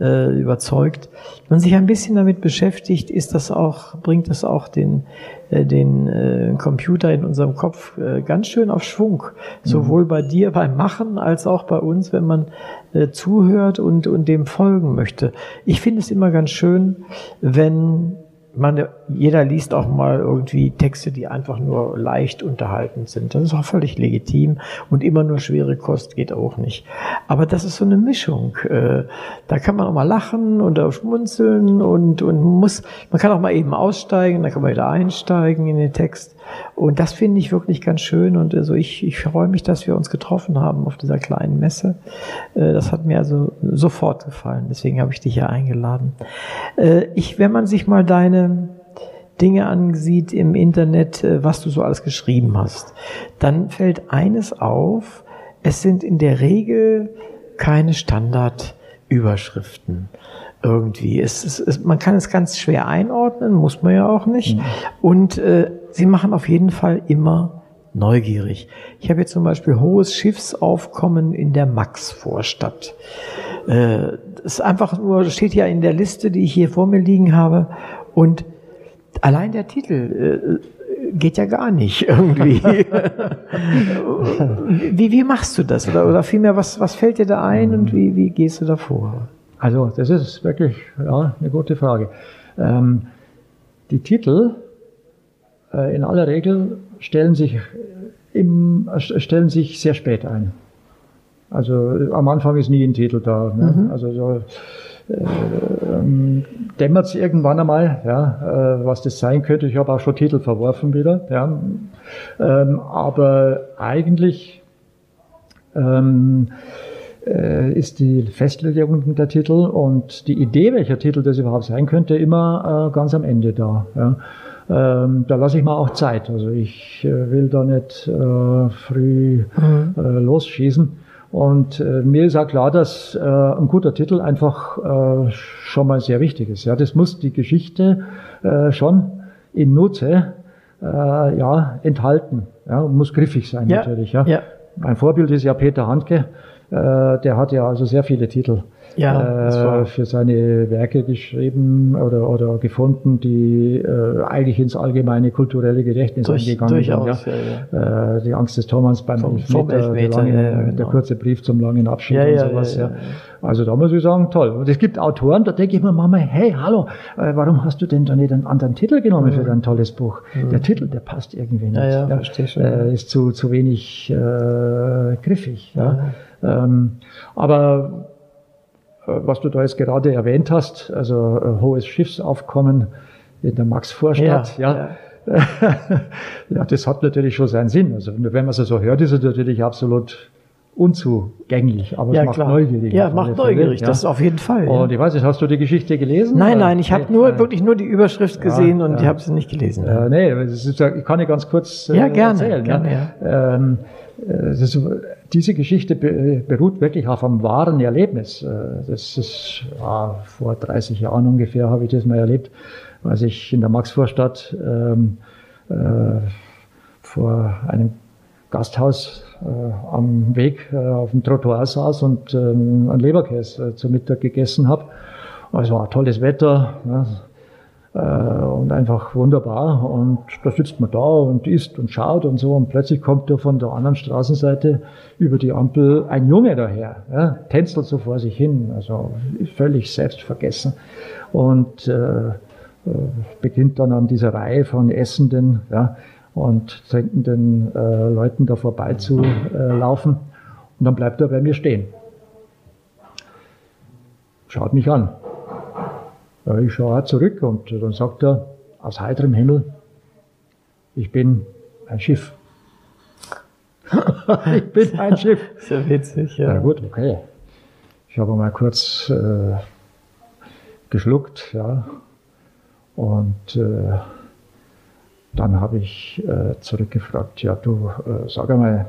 äh, überzeugt. Wenn man sich ein bisschen damit beschäftigt, ist das auch, bringt das auch den, äh, den äh, Computer in unserem Kopf äh, ganz schön auf Schwung. Sowohl mhm. bei dir beim Machen als auch bei uns, wenn man äh, zuhört und, und dem folgen möchte. Ich finde es immer ganz schön, wenn man, jeder liest auch mal irgendwie Texte, die einfach nur leicht unterhaltend sind. Das ist auch völlig legitim und immer nur schwere Kost geht auch nicht. Aber das ist so eine Mischung. Äh, da kann man auch mal lachen und auch schmunzeln und, und muss, man kann auch mal eben aussteigen, dann kann man wieder einsteigen in den Text. Und das finde ich wirklich ganz schön. Und also ich, ich freue mich, dass wir uns getroffen haben auf dieser kleinen Messe. Äh, das hat mir also sofort gefallen. Deswegen habe ich dich hier eingeladen. Äh, ich, wenn man sich mal deine Dinge ansieht im Internet, äh, was du so alles geschrieben hast, dann fällt eines auf. Es sind in der Regel keine Standardüberschriften irgendwie. Es, es, es, man kann es ganz schwer einordnen, muss man ja auch nicht. Mhm. Und äh, sie machen auf jeden Fall immer neugierig. Ich habe jetzt zum Beispiel hohes Schiffsaufkommen in der Max-Vorstadt. Äh, das ist einfach nur, steht ja in der Liste, die ich hier vor mir liegen habe. Und allein der Titel äh, geht ja gar nicht irgendwie. wie, wie machst du das? Oder, oder vielmehr, was, was fällt dir da ein und wie, wie gehst du da vor? Also, das ist wirklich ja, eine gute Frage. Ähm, die Titel in aller Regel stellen sich, im, stellen sich sehr spät ein. Also am Anfang ist nie ein Titel da. Ne? Mhm. Also so, äh, ähm, dämmert es irgendwann einmal, ja, äh, was das sein könnte. Ich habe auch schon Titel verworfen wieder. Ja. Ähm, aber eigentlich ähm, äh, ist die Festlegung der Titel und die Idee, welcher Titel das überhaupt sein könnte, immer äh, ganz am Ende da. Ja. Ähm, da lasse ich mal auch Zeit. Also ich äh, will da nicht äh, früh mhm. äh, losschießen. Und äh, mir ist auch klar, dass äh, ein guter Titel einfach äh, schon mal sehr wichtig ist. Ja, das muss die Geschichte schon in Nutze ja, enthalten. Ja, muss griffig sein ja. natürlich. Ja. ja. Mein Vorbild ist ja Peter Handke. Der hat ja also sehr viele Titel ja, äh, für seine Werke geschrieben oder, oder gefunden, die äh, eigentlich ins allgemeine kulturelle Gedächtnis Durch, eingegangen durchaus, sind. Ja. Ja, äh, die Angst des Thomas beim vom, Elfmeter, vom Elfmeter der, lange, ja, genau. der, kurze Brief zum langen Abschied und sowas. Ja, Also da muss ich sagen, toll. Und es gibt Autoren, da denke ich mir manchmal, hey, hallo, äh, warum hast du denn da nicht einen anderen Titel genommen mhm. für dein tolles Buch? Mhm. Der Titel, der passt irgendwie nicht. Ja, ja, verstehe schon. Äh, ist zu, zu wenig äh, griffig. Ja. Ähm, aber äh, was du da jetzt gerade erwähnt hast, also äh, hohes Schiffsaufkommen in der Max-Vorstadt, ja. ja. Ja. das hat natürlich schon seinen Sinn. Also wenn man es so hört, ist es natürlich absolut unzugänglich, aber ja, es macht klar. neugierig. Ja, macht neugierig, ja. das auf jeden Fall. Ja. Und ich weiß nicht, hast du die Geschichte gelesen? Nein, nein, ich habe nur wirklich nur die Überschrift gesehen und ich habe sie nicht gelesen. Äh, nee, ist, ich kann ich ganz kurz äh, ja, gerne, erzählen. Gerne, ja. Ähm, ist, diese Geschichte beruht wirklich auf einem wahren Erlebnis. Äh, das ist ja, vor 30 Jahren ungefähr habe ich das mal erlebt, als ich in der Maxvorstadt ähm, äh, vor einem Gasthaus äh, am Weg äh, auf dem Trottoir saß und ähm, einen Leberkäse äh, zum Mittag gegessen habe. Es war tolles Wetter. Ja, äh, und einfach wunderbar. Und da sitzt man da und isst und schaut und so. Und plötzlich kommt da von der anderen Straßenseite über die Ampel ein Junge daher, ja, tänzelt so vor sich hin, also völlig selbstvergessen. Und äh, äh, beginnt dann an dieser Reihe von Essenden ja, und trinkenden äh, Leuten da vorbei zu äh, laufen. Und dann bleibt er bei mir stehen. Schaut mich an. Ich schaue auch zurück und dann sagt er aus heiterem Himmel, ich bin ein Schiff. ich bin ein Schiff. Sehr witzig, ja. Ja gut, okay. Ich habe mal kurz äh, geschluckt, ja. Und äh, dann habe ich äh, zurückgefragt, ja du, äh, sag einmal,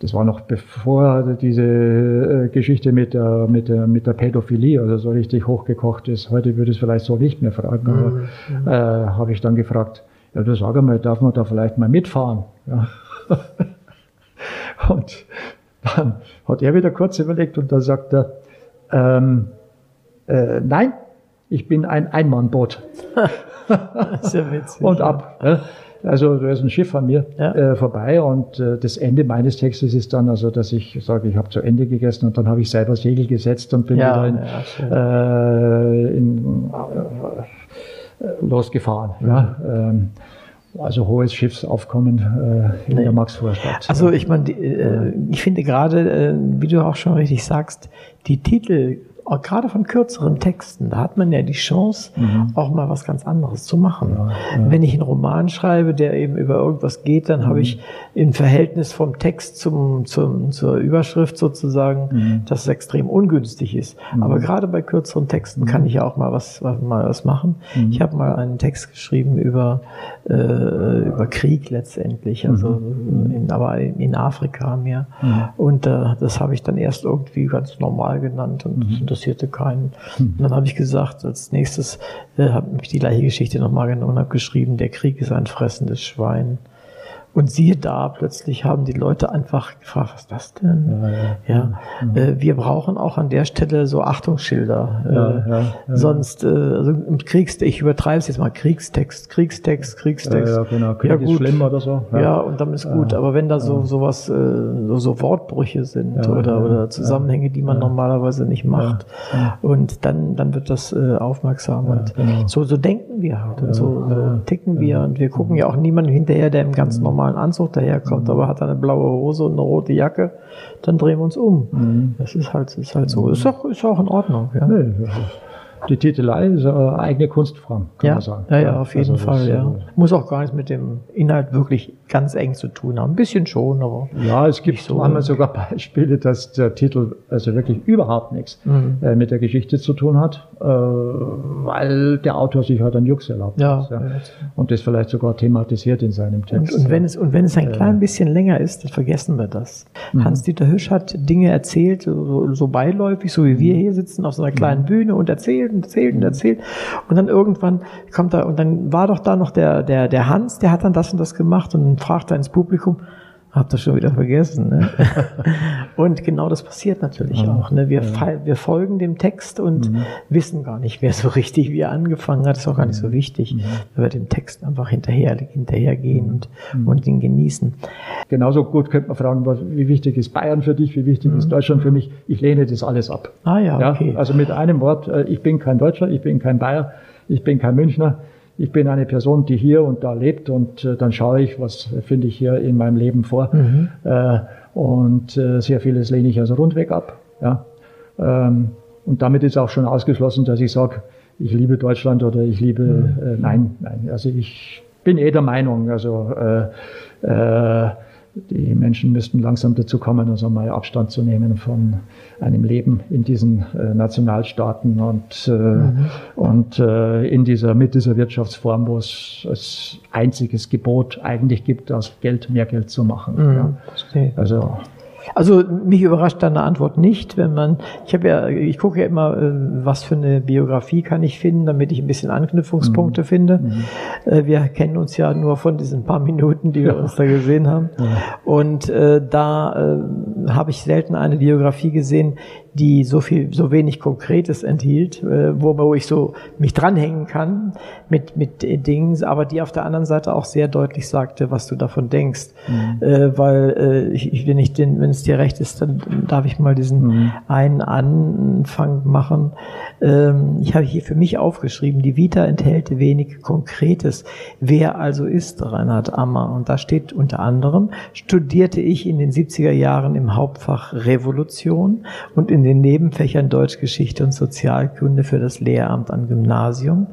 das war noch bevor diese äh, Geschichte mit der, mit, der, mit der Pädophilie also so richtig hochgekocht ist. Heute würde ich es vielleicht so nicht mehr fragen, aber mhm. äh, habe ich dann gefragt, ja du sag einmal, darf man da vielleicht mal mitfahren? Ja. und dann hat er wieder kurz überlegt und dann sagt er, ähm, äh, nein, ich bin ein Einmannboot. Sehr witzig. und ab. Ja. Also da ist ein Schiff an mir ja. äh, vorbei und äh, das Ende meines Textes ist dann also, dass ich sage, ich habe zu Ende gegessen und dann habe ich selber Segel gesetzt und bin ja, wieder in, äh, in, äh, losgefahren. Ja. Ähm, also hohes Schiffsaufkommen äh, in nee. der Maxvorstadt. Also ich meine, äh, ich finde gerade, äh, wie du auch schon richtig sagst, die Titel gerade von kürzeren Texten, da hat man ja die Chance, mhm. auch mal was ganz anderes zu machen. Ja, ja. Wenn ich einen Roman schreibe, der eben über irgendwas geht, dann mhm. habe ich im Verhältnis vom Text zum, zum, zur Überschrift sozusagen, mhm. dass es extrem ungünstig ist. Mhm. Aber gerade bei kürzeren Texten kann mhm. ich ja auch mal was, mal was machen. Mhm. Ich habe mal einen Text geschrieben über, äh, über Krieg letztendlich, also in, aber in Afrika mehr. Und äh, das habe ich dann erst irgendwie ganz normal genannt und interessierte keinen. Hm. Und dann habe ich gesagt, als nächstes äh, habe ich die gleiche Geschichte nochmal genommen und habe geschrieben, der Krieg ist ein fressendes Schwein. Und siehe da, plötzlich haben die Leute einfach gefragt, was ist das denn? Ja, ja, ja. Äh, wir brauchen auch an der Stelle so Achtungsschilder. Äh, sonst, äh, also im Kriegstext, ich übertreibe es jetzt mal, Kriegstext, Kriegstext, Kriegstext. Ja, genau. Krieg ja, gut. schlimm oder so. Ja, und dann ist gut. Aber wenn da so sowas, äh, so, so Wortbrüche sind oder, oder Zusammenhänge, die man normalerweise nicht macht, und dann, dann wird das äh, aufmerksam. und genau. so, so denken wir halt und so, so ticken wir und wir gucken ja auch niemanden hinterher, der im ganz normalen normalen Anzug daherkommt, mhm. aber hat eine blaue Hose und eine rote Jacke, dann drehen wir uns um. Mhm. Das ist halt, ist halt so. Ist auch, ist auch in Ordnung. Ja. Nee, die Titelei ist eine eigene Kunstform, kann ja, man sagen. Ja, ja, auf jeden also Fall, ja. Muss auch gar nichts mit dem Inhalt wirklich ganz eng zu tun haben. Ein bisschen schon, aber. Ja, es gibt so manchmal sogar Beispiele, dass der Titel also wirklich überhaupt nichts mhm. äh, mit der Geschichte zu tun hat, äh, weil der Autor sich halt einen Jux erlaubt ja, hat. Ja. Und das vielleicht sogar thematisiert in seinem Text. Und, und wenn, es, und wenn es ein äh, klein bisschen länger ist, dann vergessen wir das. Mhm. Hans-Dieter Hüsch hat Dinge erzählt, so, so beiläufig, so wie wir mhm. hier sitzen auf so einer kleinen mhm. Bühne und erzählt und erzählt und erzählt. Und dann irgendwann kommt da, und dann war doch da noch der, der, der Hans, der hat dann das und das gemacht und dann fragt er ins Publikum, Habt ihr schon wieder vergessen. Ne? und genau das passiert natürlich ja, auch. Ne? Wir, ja. wir folgen dem Text und mhm. wissen gar nicht, wer so richtig wie er angefangen hat. Das ist auch gar nicht so mhm. wichtig. Mhm. Wir dem Text einfach hinterher, hinterhergehen und, mhm. und ihn genießen. Genauso gut könnte man fragen, was, wie wichtig ist Bayern für dich, wie wichtig ist mhm. Deutschland für mich. Ich lehne das alles ab. Ah ja, okay. Also mit einem Wort, äh, ich bin kein Deutscher, ich bin kein Bayer, ich bin kein Münchner ich bin eine Person, die hier und da lebt und äh, dann schaue ich, was finde ich hier in meinem Leben vor. Mhm. Äh, und äh, sehr vieles lehne ich also rundweg ab. Ja. Ähm, und damit ist auch schon ausgeschlossen, dass ich sage, ich liebe Deutschland oder ich liebe, mhm. Äh, nein, nein. Also ich bin eh der Meinung, also äh, äh, die Menschen müssten langsam dazu kommen, also mal Abstand zu nehmen von einem Leben in diesen äh, Nationalstaaten und, äh, mhm. und äh, in dieser, mit dieser Wirtschaftsform, wo es als einziges Gebot eigentlich gibt, aus Geld mehr Geld zu machen. Mhm. Ja. Also also mich überrascht deine Antwort nicht, wenn man, ich habe ja, ich gucke ja immer, äh, was für eine Biografie kann ich finden, damit ich ein bisschen Anknüpfungspunkte mhm. finde. Mhm. Äh, wir kennen uns ja nur von diesen paar Minuten, die wir ja. uns da gesehen haben. Ja. Und äh, da äh, habe ich selten eine Biografie gesehen, die so viel, so wenig Konkretes enthielt, äh, wo, wo ich so mich dranhängen kann mit, mit Dingen, aber die auf der anderen Seite auch sehr deutlich sagte, was du davon denkst. Mhm. Äh, weil äh, ich, wenn ich den, wenn es dir recht ist, dann darf ich mal diesen mhm. einen Anfang machen. Ähm, ich habe hier für mich aufgeschrieben, die Vita enthält wenig Konkretes. Wer also ist Reinhard Ammer? Und da steht unter anderem, studierte ich in den 70er Jahren im Hauptfach Revolution und in den Nebenfächern Deutsch, Geschichte und Sozialkunde für das Lehramt am Gymnasium.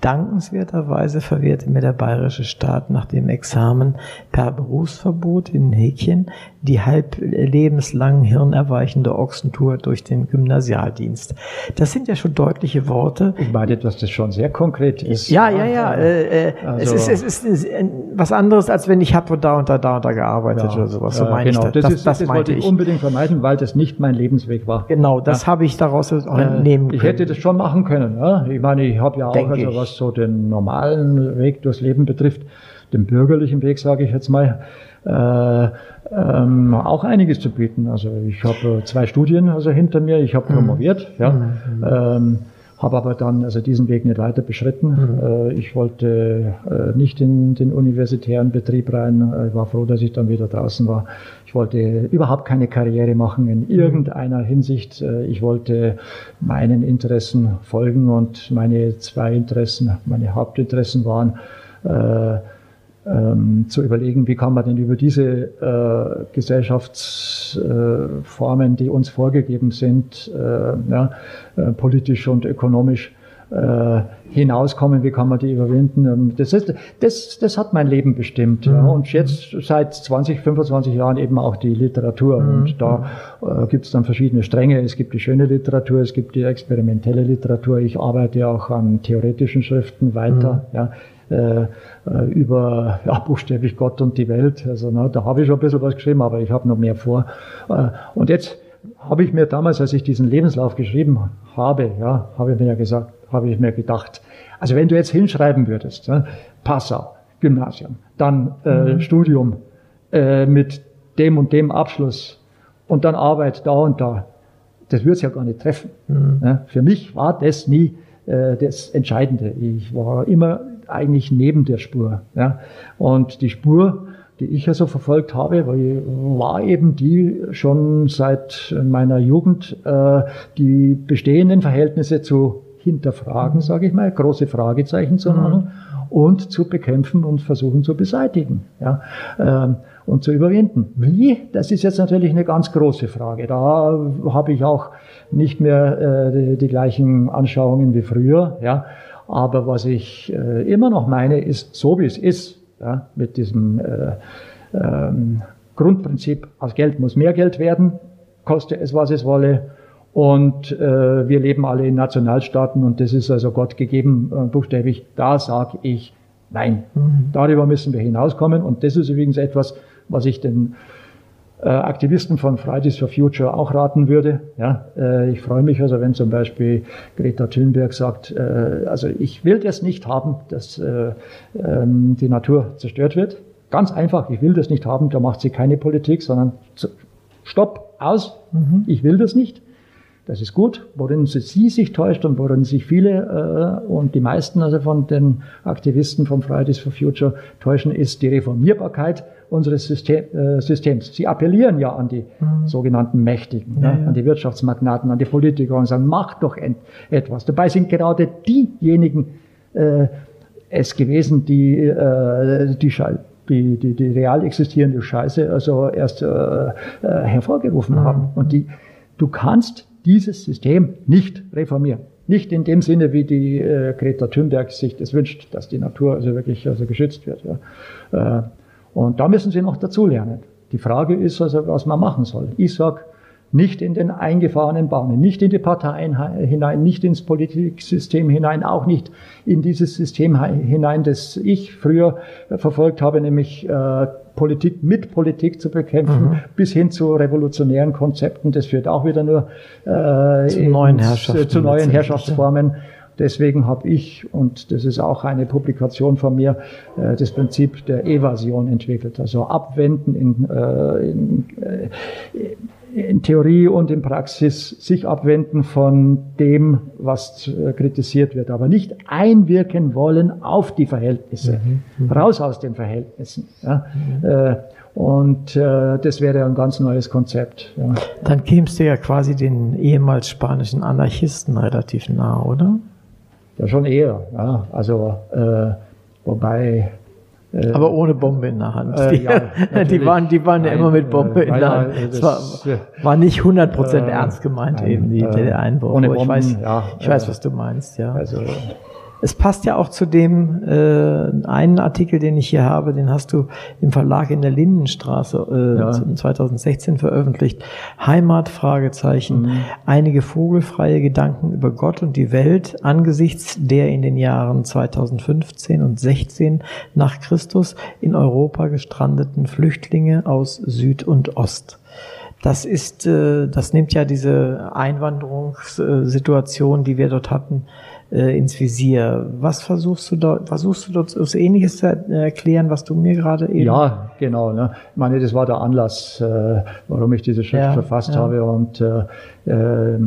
Dankenswerterweise verwehrte mir der bayerische Staat nach dem Examen per Berufsverbot in Häkchen die halb lebenslang hirnerweichende Ochsentour durch den Gymnasialdienst. Das sind ja schon deutliche Worte. Ich meine, dass das schon sehr konkret ist. Ja, ja, ja. Äh, äh, also, es, ist, es, ist, was anderes, als wenn ich habe da und da, da und da gearbeitet ja, oder sowas. So meine genau. ich das. Das, ist, das, das wollte ich unbedingt vermeiden, weil das nicht mein Lebensweg war. Genau, das ja. habe ich daraus entnehmen können. Ich hätte das schon machen können. Ja? Ich meine, ich habe ja auch, Denk also, was so den normalen Weg durchs Leben betrifft, den bürgerlichen Weg, sage ich jetzt mal, äh, ähm, auch einiges zu bieten. Also ich habe zwei Studien also hinter mir, ich habe mhm. promoviert, ja. Mhm. Ähm, habe aber dann also diesen Weg nicht weiter beschritten. Mhm. Äh, ich wollte äh, nicht in den universitären Betrieb rein. Ich war froh, dass ich dann wieder draußen war. Ich wollte überhaupt keine Karriere machen in mhm. irgendeiner Hinsicht. Äh, ich wollte meinen Interessen folgen und meine zwei Interessen, meine Hauptinteressen waren, ähm, zu überlegen, wie kann man denn über diese äh, Gesellschaftsformen, äh, die uns vorgegeben sind, äh, ja, äh, politisch und ökonomisch, äh, hinauskommen, wie kann man die überwinden. Ähm, das, ist, das, das hat mein Leben bestimmt. Mhm. Ja. Und jetzt seit 20, 25 Jahren eben auch die Literatur. Mhm. Und da äh, gibt es dann verschiedene Stränge. Es gibt die schöne Literatur, es gibt die experimentelle Literatur. Ich arbeite auch an theoretischen Schriften weiter. Mhm. Ja. Äh, über ja, buchstäblich Gott und die Welt. Also na, da habe ich schon ein bisschen was geschrieben, aber ich habe noch mehr vor. Äh, und jetzt habe ich mir damals, als ich diesen Lebenslauf geschrieben habe, ja, habe ich mir ja gesagt, habe ich mir gedacht, also wenn du jetzt hinschreiben würdest, ja, Passau, Gymnasium, dann äh, mhm. Studium äh, mit dem und dem Abschluss und dann Arbeit da und da, das würde es ja gar nicht treffen. Mhm. Ja, für mich war das nie äh, das Entscheidende. Ich war immer eigentlich neben der Spur. Ja. Und die Spur, die ich also verfolgt habe, war eben die schon seit meiner Jugend, äh, die bestehenden Verhältnisse zu hinterfragen, sage ich mal, große Fragezeichen zu machen mhm. und zu bekämpfen und versuchen zu beseitigen ja, ähm, und zu überwinden. Wie? Das ist jetzt natürlich eine ganz große Frage. Da habe ich auch nicht mehr äh, die, die gleichen Anschauungen wie früher. Ja. Aber was ich äh, immer noch meine, ist, so wie es ist, ja, mit diesem äh, ähm, Grundprinzip, aus Geld muss mehr Geld werden, koste es, was es wolle. Und äh, wir leben alle in Nationalstaaten und das ist also Gott gegeben, äh, buchstäblich. Da sage ich nein. Mhm. Darüber müssen wir hinauskommen. Und das ist übrigens etwas, was ich den äh, Aktivisten von Fridays for Future auch raten würde. Ja, äh, ich freue mich also, wenn zum Beispiel Greta Thunberg sagt, äh, also ich will das nicht haben, dass äh, ähm, die Natur zerstört wird. Ganz einfach, ich will das nicht haben, da macht sie keine Politik, sondern Stopp, aus, mhm. ich will das nicht. Das ist gut. Worin sie sich täuscht und worin sich viele äh, und die meisten also von den Aktivisten von Fridays for Future täuschen, ist die Reformierbarkeit unseres System, äh, Systems. Sie appellieren ja an die mhm. sogenannten Mächtigen, ja, ja. an die Wirtschaftsmagnaten, an die Politiker und sagen, macht doch etwas. Dabei sind gerade diejenigen äh, es gewesen, die äh, die, die, die, die real existierende Scheiße also erst äh, äh, hervorgerufen mhm. haben. Und die, du kannst dieses System nicht reformieren. Nicht in dem Sinne, wie die äh, Greta Thunberg sich das wünscht, dass die Natur also wirklich also geschützt wird. Ja. Äh, und da müssen sie noch dazulernen. Die Frage ist also, was man machen soll. Ich sag nicht in den eingefahrenen Bahnen, nicht in die Parteien hinein, nicht ins Politiksystem hinein, auch nicht in dieses System hinein, das ich früher verfolgt habe, nämlich äh, Politik mit Politik zu bekämpfen, mhm. bis hin zu revolutionären Konzepten. Das führt auch wieder nur äh, zu, neuen, ins, äh, zu neuen Herrschaftsformen. Deswegen habe ich, und das ist auch eine Publikation von mir, äh, das Prinzip der Evasion entwickelt. Also abwenden in, äh, in, äh, in Theorie und in Praxis sich abwenden von dem, was kritisiert wird, aber nicht einwirken wollen auf die Verhältnisse, mhm. mhm. raus aus den Verhältnissen. Ja. Mhm. Und äh, das wäre ein ganz neues Konzept. Ja. Dann kämst du ja quasi den ehemals spanischen Anarchisten relativ nah, oder? Ja, schon eher. Ja. Also, äh, wobei Äh, Aber ohne Bombe in der Hand. Äh, ja, die waren, die waren ja immer mit Bombe in der Hand. Es war, war nicht 100% äh, ernst gemeint eben, die, der Einwurf. Ohne Bomben, ich weiß, ja, ich weiß, was du meinst, ja. Also, es passt ja auch zu dem äh, einen Artikel, den ich hier habe, den hast du im Verlag in der Lindenstraße äh, ja. 2016 veröffentlicht. Heimat, Fragezeichen. Mhm. Einige vogelfreie Gedanken über Gott und die Welt angesichts der in den Jahren 2015 und 16 nach Christus in Europa gestrandeten Flüchtlinge aus Süd und Ost. Das ist, äh, das nimmt ja diese Einwanderungssituation, die wir dort hatten, äh, ins Visier. Was versuchst du dort, versuchst du dort so Ähnliches zu erklären, was du mir gerade eben. Ja, genau. Ne? Ich meine, das war der Anlass, äh, warum ich diese Schrift ja, verfasst ja. habe. Und äh, äh,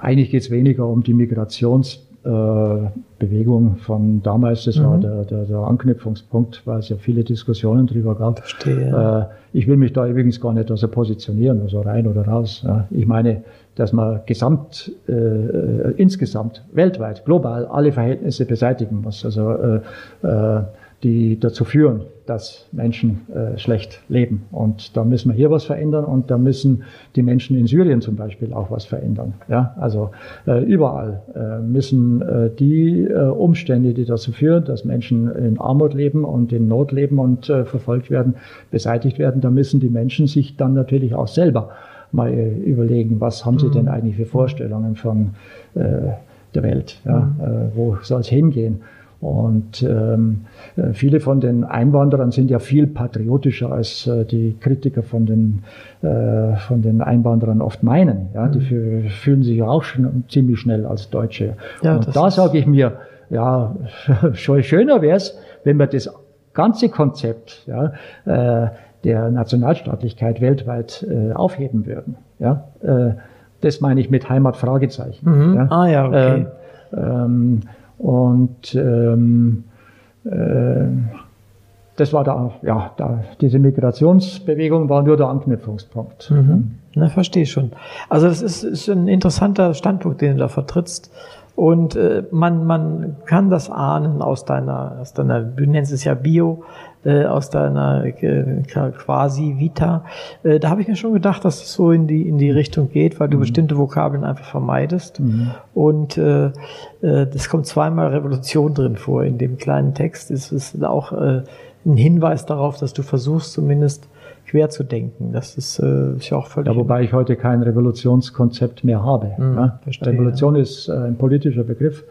eigentlich geht es weniger um die Migrations- äh, Bewegung von damals, das mhm. war der, der, der, Anknüpfungspunkt, weil es ja viele Diskussionen drüber gab. Verstehe. Äh, ich will mich da übrigens gar nicht also positionieren, also rein oder raus. Ich meine, dass man gesamt, äh, insgesamt, weltweit, global alle Verhältnisse beseitigen muss. Also äh, äh, die dazu führen, dass Menschen äh, schlecht leben. Und da müssen wir hier was verändern und da müssen die Menschen in Syrien zum Beispiel auch was verändern. Ja, also äh, überall äh, müssen äh, die äh, Umstände, die dazu führen, dass Menschen in Armut leben und in Not leben und äh, verfolgt werden, beseitigt werden. Da müssen die Menschen sich dann natürlich auch selber mal überlegen, was haben sie denn mhm. eigentlich für Vorstellungen von der Welt? Ja, mhm. wo soll es hingehen? Und ähm, äh, viele von den Einwanderern sind ja viel patriotischer als äh, die Kritiker von den, äh, von den Einwanderern oft meinen. Ja? Die mhm. fühlen sich ja auch schon ziemlich schnell als Deutsche. Ja, Und da sage ich mir, ja, schon schöner wäre es, wenn wir das ganze Konzept ja, äh, der Nationalstaatlichkeit weltweit äh, aufheben würden. Ja? Äh, das meine ich mit Heimat Fragezeichen. Mhm. Ja? Ah ja, okay. Äh, ähm, und ähm, äh, das war da, ja, da, diese Migrationsbewegung war nur der Anknüpfungspunkt. Mhm. Na, verstehe schon. Also das ist, ist ein interessanter Standpunkt, den du da vertrittst. Und äh, man, man kann das ahnen aus deiner, aus deiner, du nennst es ja Bio, äh, aus deiner äh, quasi Vita. Äh, da habe ich mir schon gedacht, dass es so in die, in die Richtung geht, weil du mhm. bestimmte Vokabeln einfach vermeidest. Mhm. Und äh, äh, das kommt zweimal Revolution drin vor. In dem kleinen Text ist es auch äh, ein Hinweis darauf, dass du versuchst zumindest quer zu denken. Das ist, äh, ist ja auch völlig. Ja, wobei ich heute kein Revolutionskonzept mehr habe. Mhm, ne? Revolution ist äh, ein politischer Begriff.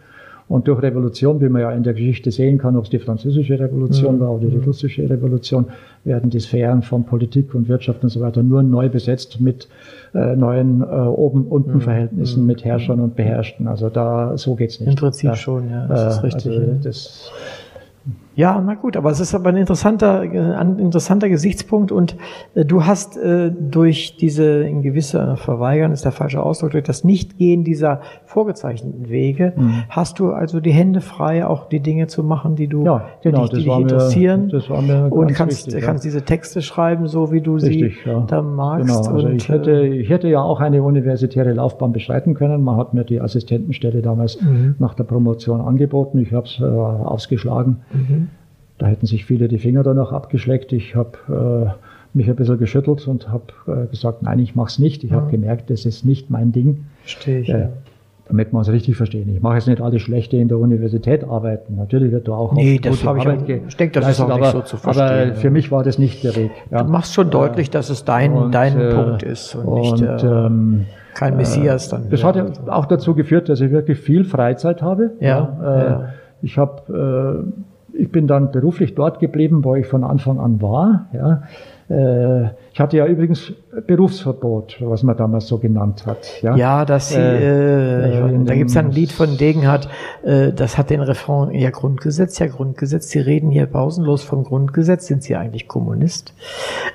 Und durch Revolution, wie man ja in der Geschichte sehen kann, ob es die französische Revolution mhm. war oder die mhm. russische Revolution, werden die Sphären von Politik und Wirtschaft und so weiter nur neu besetzt mit äh, neuen äh, Oben-Unten-Verhältnissen mhm. mit Herrschern und Beherrschten. Also da so geht's nicht. Im Prinzip ja. schon, ja. Das ist richtig. Also, das, ja, na gut, aber es ist aber ein interessanter, äh, ein interessanter Gesichtspunkt und äh, du hast äh, durch diese in gewisser Verweigern ist der falsche Ausdruck, durch das Nichtgehen dieser vorgezeichneten Wege, mhm. hast du also die Hände frei, auch die Dinge zu machen, die du, ja, genau, die, die dich interessieren. Mir, das war mir und kannst, wichtig, kannst ja. diese Texte schreiben, so wie du Richtig, sie ja. da magst. Genau, also und, ich hätte, äh, ich hätte ja auch eine universitäre Laufbahn beschreiten können. Man hat mir die Assistentenstelle damals mhm. nach der Promotion angeboten. Ich habe es äh, ausgeschlagen. Mhm. Da hätten sich viele die Finger danach abgeschleckt. Ich habe äh, mich ein bisschen geschüttelt und habe äh, gesagt, nein, ich mache es nicht. Ich mhm. habe gemerkt, das ist nicht mein Ding. Verstehe ich. Äh, damit man es richtig verstehen. Ich mache jetzt nicht alle Schlechte in der Universität arbeiten. Natürlich wird da auch nee, das habe ich, auch, ich denke, das ist auch aber, nicht so zu verstehen. Aber für mich war das nicht der Weg. Ja. Du machst schon deutlich, dass es dein, und, dein äh, Punkt ist und, und nicht äh, ähm, kein Messias dann. Das hat ja auch dazu geführt, dass ich wirklich viel Freizeit habe. Ja. ja, äh, ja. Ich habe äh, ich bin dann beruflich dort geblieben, wo ich von Anfang an war. Ja. Äh, ich hatte ja übrigens Berufsverbot, was man damals so genannt hat. Ja, ja das, äh, äh, da gibt es ein Lied von Degenhardt, äh, das hat den Refrain, ja Grundgesetz, ja Grundgesetz, Sie reden hier pausenlos vom Grundgesetz, sind Sie eigentlich Kommunist?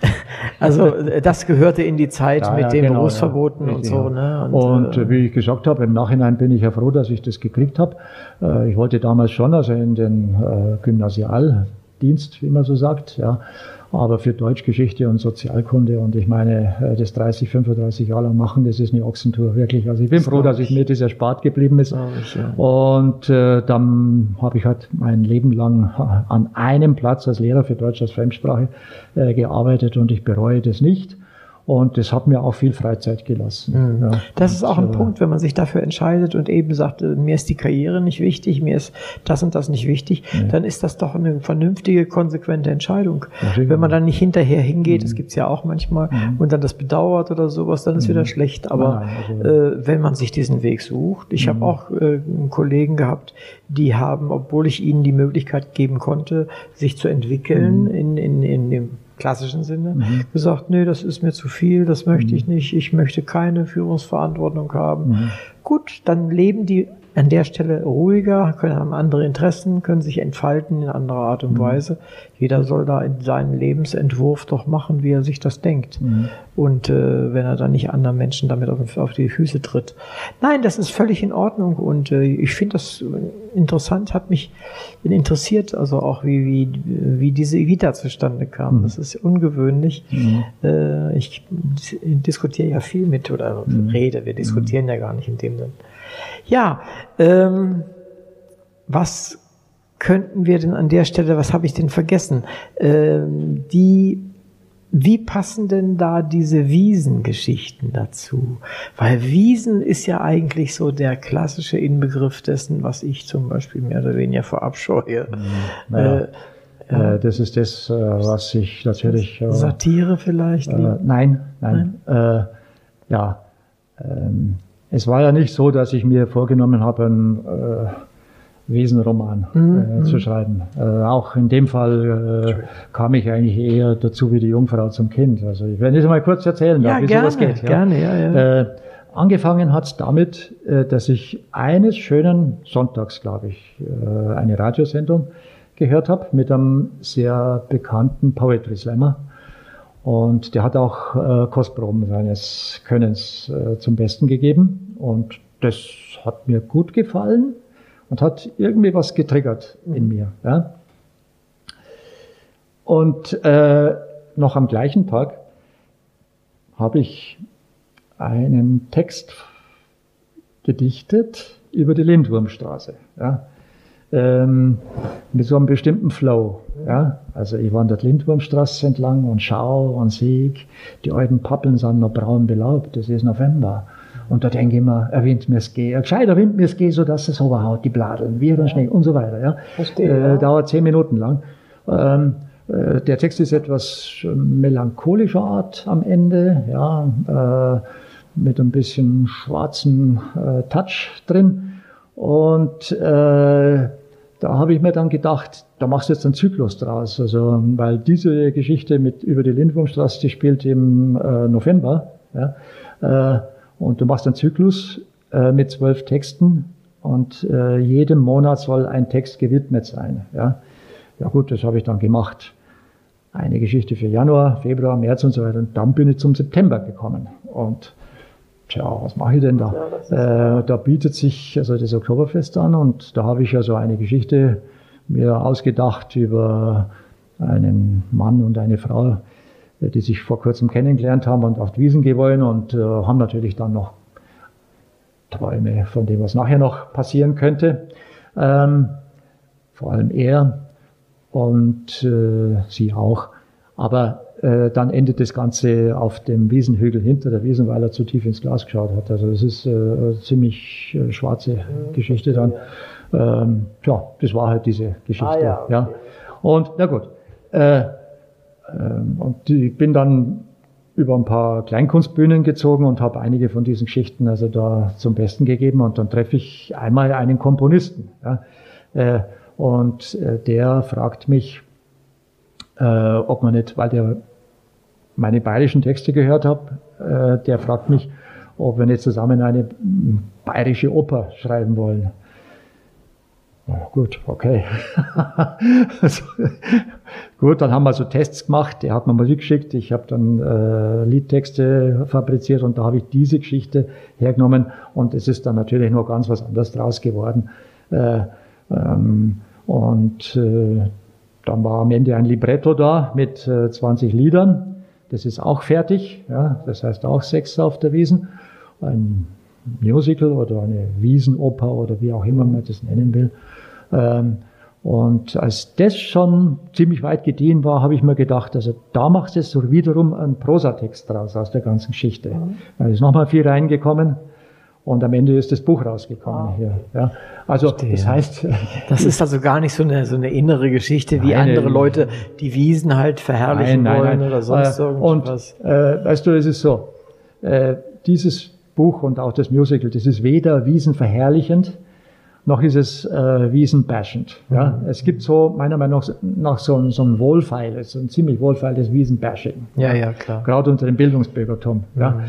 also äh, das gehörte in die Zeit ja, mit ja, den genau, Berufsverboten ja, und so. Ne? Und, und äh, wie ich gesagt habe, im Nachhinein bin ich ja froh, dass ich das gekriegt habe. ich wollte damals schon, also in den Gymnasial Dienst, wie man so sagt. Ja. Aber für Deutschgeschichte und Sozialkunde und ich meine, äh, das 30, 35 Jahre lang machen, das ist eine Ochsentour, wirklich. Also ich bin das froh, dass ich mir das erspart geblieben ist. Ich, ja. Und äh, dann habe ich halt mein Leben lang an einem Platz als Lehrer für Deutsch als Fremdsprache äh, gearbeitet und ich bereue das nicht. Und das hat mir auch viel Freizeit gelassen. Mhm. Ja. Das ist auch ein Punkt, wenn man sich dafür entscheidet und eben sagt, äh, mir ist die Karriere nicht wichtig, mir ist das und das nicht wichtig, ja. dann ist das doch eine vernünftige, konsequente Entscheidung. Ja, wenn man dann nicht hinterher hingeht, mhm. das gibt's ja auch manchmal, mhm. und dann das bedauert oder sowas, dann ist mhm. wieder schlecht. Aber nein, also, äh, wenn man sich diesen Weg sucht, ich habe mhm. auch äh, Kollegen gehabt, die haben, obwohl ich ihnen die Möglichkeit geben konnte, sich zu entwickeln mhm. in, in, in dem klassischen Sinne, mhm. gesagt, nee, das ist mir zu viel, das möchte mhm. ich nicht, ich möchte keine Führungsverantwortung haben. Mhm. Gut, dann leben die an der Stelle ruhiger, können haben andere Interessen, können sich entfalten in anderer Art und mhm. Weise. Jeder soll da in seinen Lebensentwurf doch machen, wie er sich das denkt. Mhm. Und äh, wenn er dann nicht anderen Menschen damit auf, auf, die Füße tritt. Nein, das ist völlig in Ordnung und äh, ich finde das interessant, hat mich interessiert, also auch wie, wie, wie diese Vita zustande kam. Mhm. Das ist ungewöhnlich. Mhm. Äh, ich diskutiere ja viel mit oder mhm. rede, wir diskutieren ja gar nicht in dem Sinn. Ja, ähm, was könnten wir denn an der Stelle, was habe ich denn vergessen? Ähm, die, wie passen denn da diese Wiesengeschichten dazu? Weil Wiesen ist ja eigentlich so der klassische Inbegriff dessen, was ich zum Beispiel mehr oder weniger verabscheue. Mhm. Naja. Äh, ja. Äh, das ist das, äh, was ich natürlich. Äh, Satire vielleicht? Nein, nein. nein? ja. Ähm, es war ja nicht so, dass ich mir vorgenommen habe, einen äh, Wesenroman mhm. äh, zu mhm. schreiben. Äh, auch in dem Fall äh, kam ich eigentlich eher dazu wie die Jungfrau zum Kind. Also ich werde jetzt mal kurz erzählen, ja, wie gerne, sowas geht. Ja. Gerne, ja, ja. Äh, angefangen hat es damit, äh, dass ich eines schönen Sonntags, glaube ich, äh, eine Radiosendung gehört habe mit einem sehr bekannten Poetry Slammer und der hat auch äh, Kostproben seines Könnens äh, zum Besten gegeben. Und das hat mir gut gefallen und hat irgendwie was getriggert in mhm. mir. Ja. Und äh, noch am gleichen Tag habe ich einen Text gedichtet über die Lindwurmstraße. Ja ähm, mit so einem bestimmten Flow. Ja? Also ich wandert Lindwurmstraße entlang und schau und sieg, die alten Pappeln sind noch braun belaubt, das ist November. Und da denke ich mir, er windet mir es geh, ein gescheiter Wind mir es geh, so dass es overhaut, die Bladeln, wie und Schnee und so weiter. Ja? Verstehe, äh, ja. Dauert zehn Minuten lang. Ähm, äh, der Text ist etwas melancholischer Art am Ende, ja, äh, mit ein bisschen schwarzen äh, Touch drin. Und äh, da habe ich mir dann gedacht, da machst du jetzt einen Zyklus draus. Also, weil diese Geschichte mit über die Lindwurmstraße, die spielt im äh, November. Ja, äh, und du machst einen Zyklus äh, mit zwölf Texten und äh, jedem Monat soll ein Text gewidmet sein. Ja, ja gut, das habe ich dann gemacht. Eine Geschichte für Januar, Februar, März und so weiter. Und dann bin ich zum September gekommen. Und tja, was mache ich denn da? Ja, äh, da bietet sich also das Oktoberfest an und da habe ich also eine Geschichte mir ausgedacht über einen Mann und eine Frau, die sich vor kurzem kennengelernt haben und auf die Wiesen gehen wollen und äh, haben natürlich dann noch Träume von dem, was nachher noch passieren könnte. Ähm, vor allem er und äh, sie auch. Aber äh, dann endet das Ganze auf dem Wiesenhügel hinter der Wiesen, weil er zu tief ins Glas geschaut hat. Also das ist äh, eine ziemlich äh, schwarze mhm. Geschichte dann. Ähm, ja, das war halt diese Geschichte. Ah, ja, okay. ja. Und na gut. Äh, ähm, und ich bin dann über ein paar Kleinkunstbühnen gezogen und habe einige von diesen Geschichten also da zum Besten gegeben. Und dann treffe ich einmal einen Komponisten. Ja. Äh, und äh, der fragt mich, äh, ob man nicht, weil der meine bayerischen Texte gehört habe, äh, der fragt mich, ob wir nicht zusammen eine bayerische Oper schreiben wollen. Ja, gut, okay. also, gut, dann haben wir so Tests gemacht, er hat mir Musik geschickt, ich habe dann äh, Liedtexte fabriziert und da habe ich diese Geschichte hergenommen und es ist dann natürlich noch ganz was anderes draus geworden. Äh, ähm, und äh, dann war am Ende ein Libretto da mit äh, 20 Liedern. Das ist auch fertig. Ja, das heißt auch Sex auf der Wiesen. Ein Musical oder eine Wiesenoper oder wie auch immer man das nennen will. Ähm, und als das schon ziemlich weit gediehen war, habe ich mir gedacht, also da es so wiederum einen Prosatext draus aus der ganzen Geschichte. Mhm. Da ist nochmal viel reingekommen und am Ende ist das Buch rausgekommen hier. Ja. Also Verstehe. das heißt, das ist also gar nicht so eine so eine innere Geschichte wie nein, andere Leute die Wiesen halt verherrlichen nein, nein, wollen oder sonst äh, irgendwas. Und äh, weißt du, es ist so, äh, dieses Buch und auch das Musical, das ist weder Wiesen verherrlichend noch ist es äh, wiesenbashend. Ja? Mhm. Es gibt so, meiner Meinung nach, so, ein, so ein wohlfeiles, so ein ziemlich wohlfeiles Wiesenbashing. Ja, ja, klar. Gerade unter dem Bildungsbürgertum. Mhm. Ja?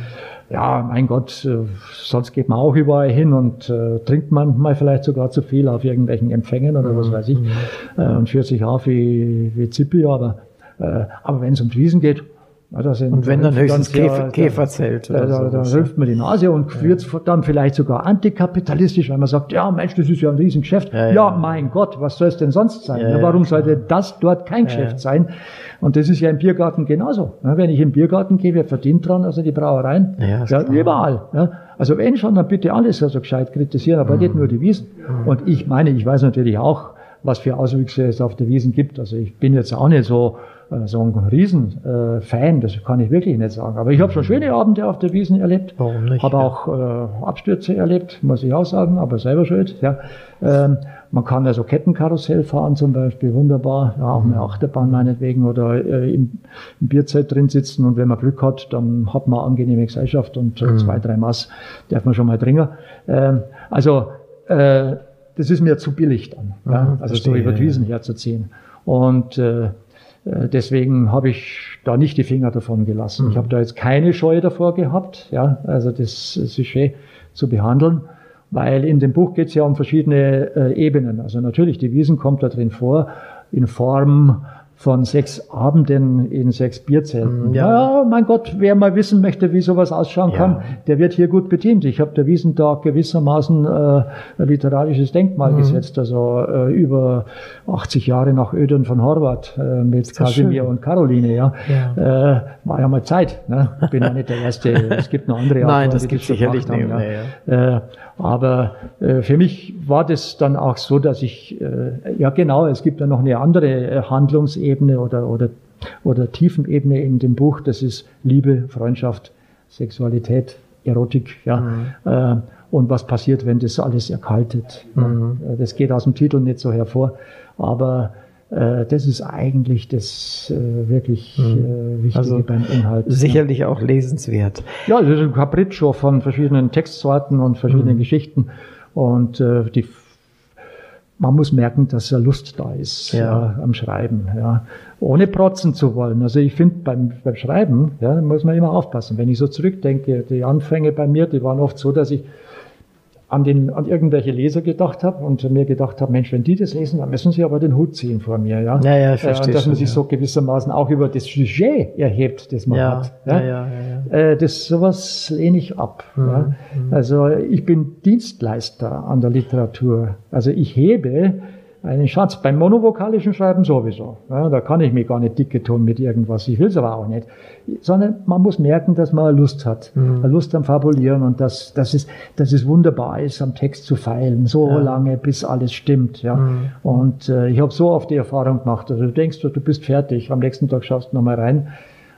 ja, mein Gott, äh, sonst geht man auch überall hin und äh, trinkt manchmal vielleicht sogar zu viel auf irgendwelchen Empfängen oder was mhm. weiß ich mhm. äh, und führt sich auf wie, wie Zippi, aber, äh, aber wenn es um Wiesen geht, ja, und wenn dann höchstens Käfer, ja, Käferzelt. Da, da, da hilft man die Nase und ja. wird dann vielleicht sogar antikapitalistisch, weil man sagt, ja Mensch, das ist ja ein Riesengeschäft. Ja, ja. mein Gott, was soll es denn sonst sein? warum sollte das dort kein Geschäft sein? Und das ist ja im Biergarten genauso. wenn ich im Biergarten gehe, wer verdient dran? Also die Brauereien. Ja, überall. Also wenn schon, dann bitte alles also gescheit kritisieren, aber mhm. nicht nur die Wiesen. Mhm. Und ich meine, ich weiß natürlich auch, was für Auswüchse es auf der Wiesen gibt. Also ich bin jetzt auch nicht so so ein Riesenfan, äh, das kann ich wirklich nicht sagen. Aber ich habe schon schöne Abende auf der Wiesen erlebt. Warum nicht? Habe auch äh, Abstürze erlebt, muss ich auch sagen, aber selber schuld. Ja. Ähm, man kann also Kettenkarussell fahren zum Beispiel, wunderbar, ja, auch eine Achterbahn meinetwegen oder äh, im, im Bierzelt drin sitzen und wenn man Glück hat, dann hat man angenehme Gesellschaft und mhm. zwei, drei Maß darf man schon mal trinken. Ähm, also äh, das ist mir zu billig dann, mhm, ja, also verstehe, so über die Wiesen herzuziehen. Und äh, deswegen habe ich da nicht die Finger davon gelassen. Mhm. Ich habe da jetzt keine Scheu davor gehabt, ja, also das Sujet zu behandeln, weil in dem Buch geht es ja um verschiedene äh, Ebenen. Also natürlich, die Wiesen kommt da drin vor in Form von sechs Abenden in sechs Bierzelten. Mm, ja. ja, mein Gott, wer mal wissen möchte, wie sowas ausschauen ja. kann, der wird hier gut bedient. Ich habe der Wiesentag gewissermaßen äh, ein literarisches Denkmal mhm. gesetzt, also äh, über 80 Jahre nach Ödern von Horvath äh, mit Kasimir und Caroline. Ja, ja. Äh, war ja mal Zeit. Ne? Bin ja nicht der Erste. es gibt noch andere Nein, das gibt sicherlich nicht. Haben, ja. Aber äh, für mich war das dann auch so, dass ich, äh, ja genau, es gibt ja noch eine andere äh, Handlungsebene oder, oder, oder Tiefenebene in dem Buch, das ist Liebe, Freundschaft, Sexualität, Erotik, ja. Mhm. Äh, und was passiert, wenn das alles erkaltet. Mhm. Das geht aus dem Titel nicht so hervor, aber das ist eigentlich das äh, wirklich mhm. äh, Wichtige also beim Inhalt. Sicherlich auch lesenswert. Ja, das ist ein Capriccio von verschiedenen Textsorten und verschiedenen mhm. Geschichten. Und äh, die, man muss merken, dass ja Lust da ist ja. ja am Schreiben, ja. ohne protzen zu wollen. Also ich finde beim, beim Schreiben, ja, muss man immer aufpassen. Wenn ich so zurückdenke, die Anfänge bei mir, die waren oft so, dass ich an, den, an irgendwelche Leser gedacht habe und mir gedacht habe, Mensch, wenn die das lesen, dann müssen sie aber den Hut ziehen vor mir. Ja, ja, ja ich verstehe. Äh, dass man sich ja. so gewissermaßen auch über das Sujet erhebt, das man ja, hat. Ja, ja, ja, ja. Äh, das sowas lehne ich ab. Mhm. Ja. Mhm. Also ich bin Dienstleister an der Literatur. Also ich hebe einen Schatz. Beim monovokalischen Schreiben sowieso. Ja, da kann ich mich gar nicht dicke tun mit irgendwas. Ich will es aber auch nicht. Sondern man muss merken, dass man Lust hat. Mhm. Lust am Fabulieren und dass, dass, es, dass es wunderbar ist, am Text zu feilen. So ja. lange, bis alles stimmt. Ja. Mhm. Und äh, ich habe so oft die Erfahrung gemacht. Also du denkst, du bist fertig. Am nächsten Tag schaust du nochmal rein.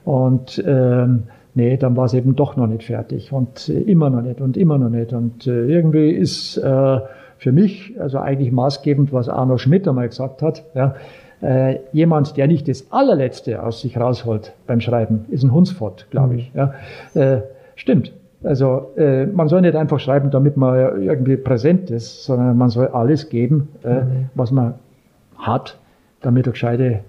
Und ähm, nee, dann war es eben doch noch nicht fertig. Und äh, immer noch nicht und immer noch nicht. Und äh, irgendwie ist... Äh, für mich also eigentlich maßgebend, was Arno Schmidt einmal gesagt hat. Ja, äh, jemand, der nicht das allerletzte aus sich rausholt beim Schreiben, ist ein Hunsfort, glaube ich. Ja. Äh, stimmt. Also äh, man soll nicht einfach schreiben, damit man irgendwie präsent ist, sondern man soll alles geben, äh, mhm. was man hat, damit ein gescheite,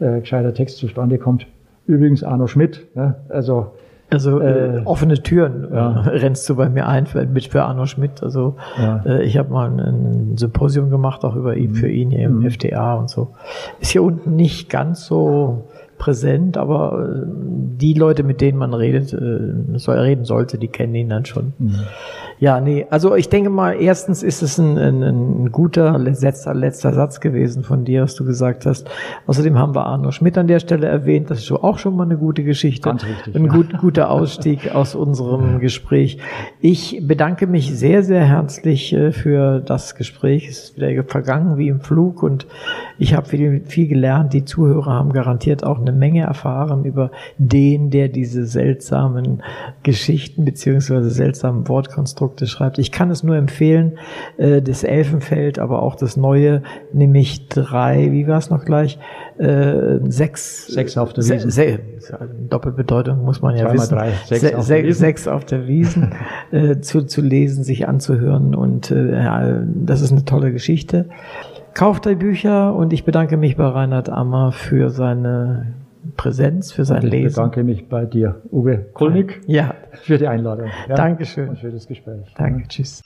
äh, gescheiter Text zustande kommt. Übrigens Arno Schmidt, ja, also also äh, äh, offene Türen ja. rennst du bei mir ein für, mit für Arno Schmidt. Also ja. äh, ich habe mal ein, ein, Symposium gemacht, auch über ihn mhm. für ihn hier im mhm. FTA und so. Ist hier unten nicht ganz so präsent, aber äh, die Leute, mit denen man redet, äh, soll, reden sollte, die kennen ihn dann schon. Mhm. Ja, nee, also ich denke mal, erstens ist es ein, ein, ein guter letzter, letzter Satz gewesen von dir, was du gesagt hast. Außerdem haben wir Arno Schmidt an der Stelle erwähnt. Das ist auch schon mal eine gute Geschichte. Ganz richtig. Ein gut, guter Ausstieg aus unserem Gespräch. Ich bedanke mich sehr, sehr herzlich äh, für das Gespräch. Es ist wieder vergangen wie im Flug und ich habe viel, viel gelernt. Die Zuhörer haben garantiert auch eine Menge erfahren über den, der diese seltsamen Geschichten beziehungsweise seltsamen Wortkonstrukte Produkte schreibt. Ich kann es nur empfehlen, äh, das Elfenfeld, aber auch das neue, nämlich drei, wie war es noch gleich? Äh, sechs. Sechs auf der Wiesen. Se, se, Doppelbedeutung muss man ja Zweimal wissen. drei, sechs, se, auf sechs, sechs auf der Wiesen äh, zu, zu lesen, sich anzuhören und äh, ja, das ist eine tolle Geschichte. Kauft die Bücher und ich bedanke mich bei Reinhard Ammer für seine Präsenz, für sein ich Lesen. Ich bedanke mich bei dir, Uwe Kulnig, ja. für die Einladung. Ja, Dankeschön. Und für das Gespräch. Danke, tschüss.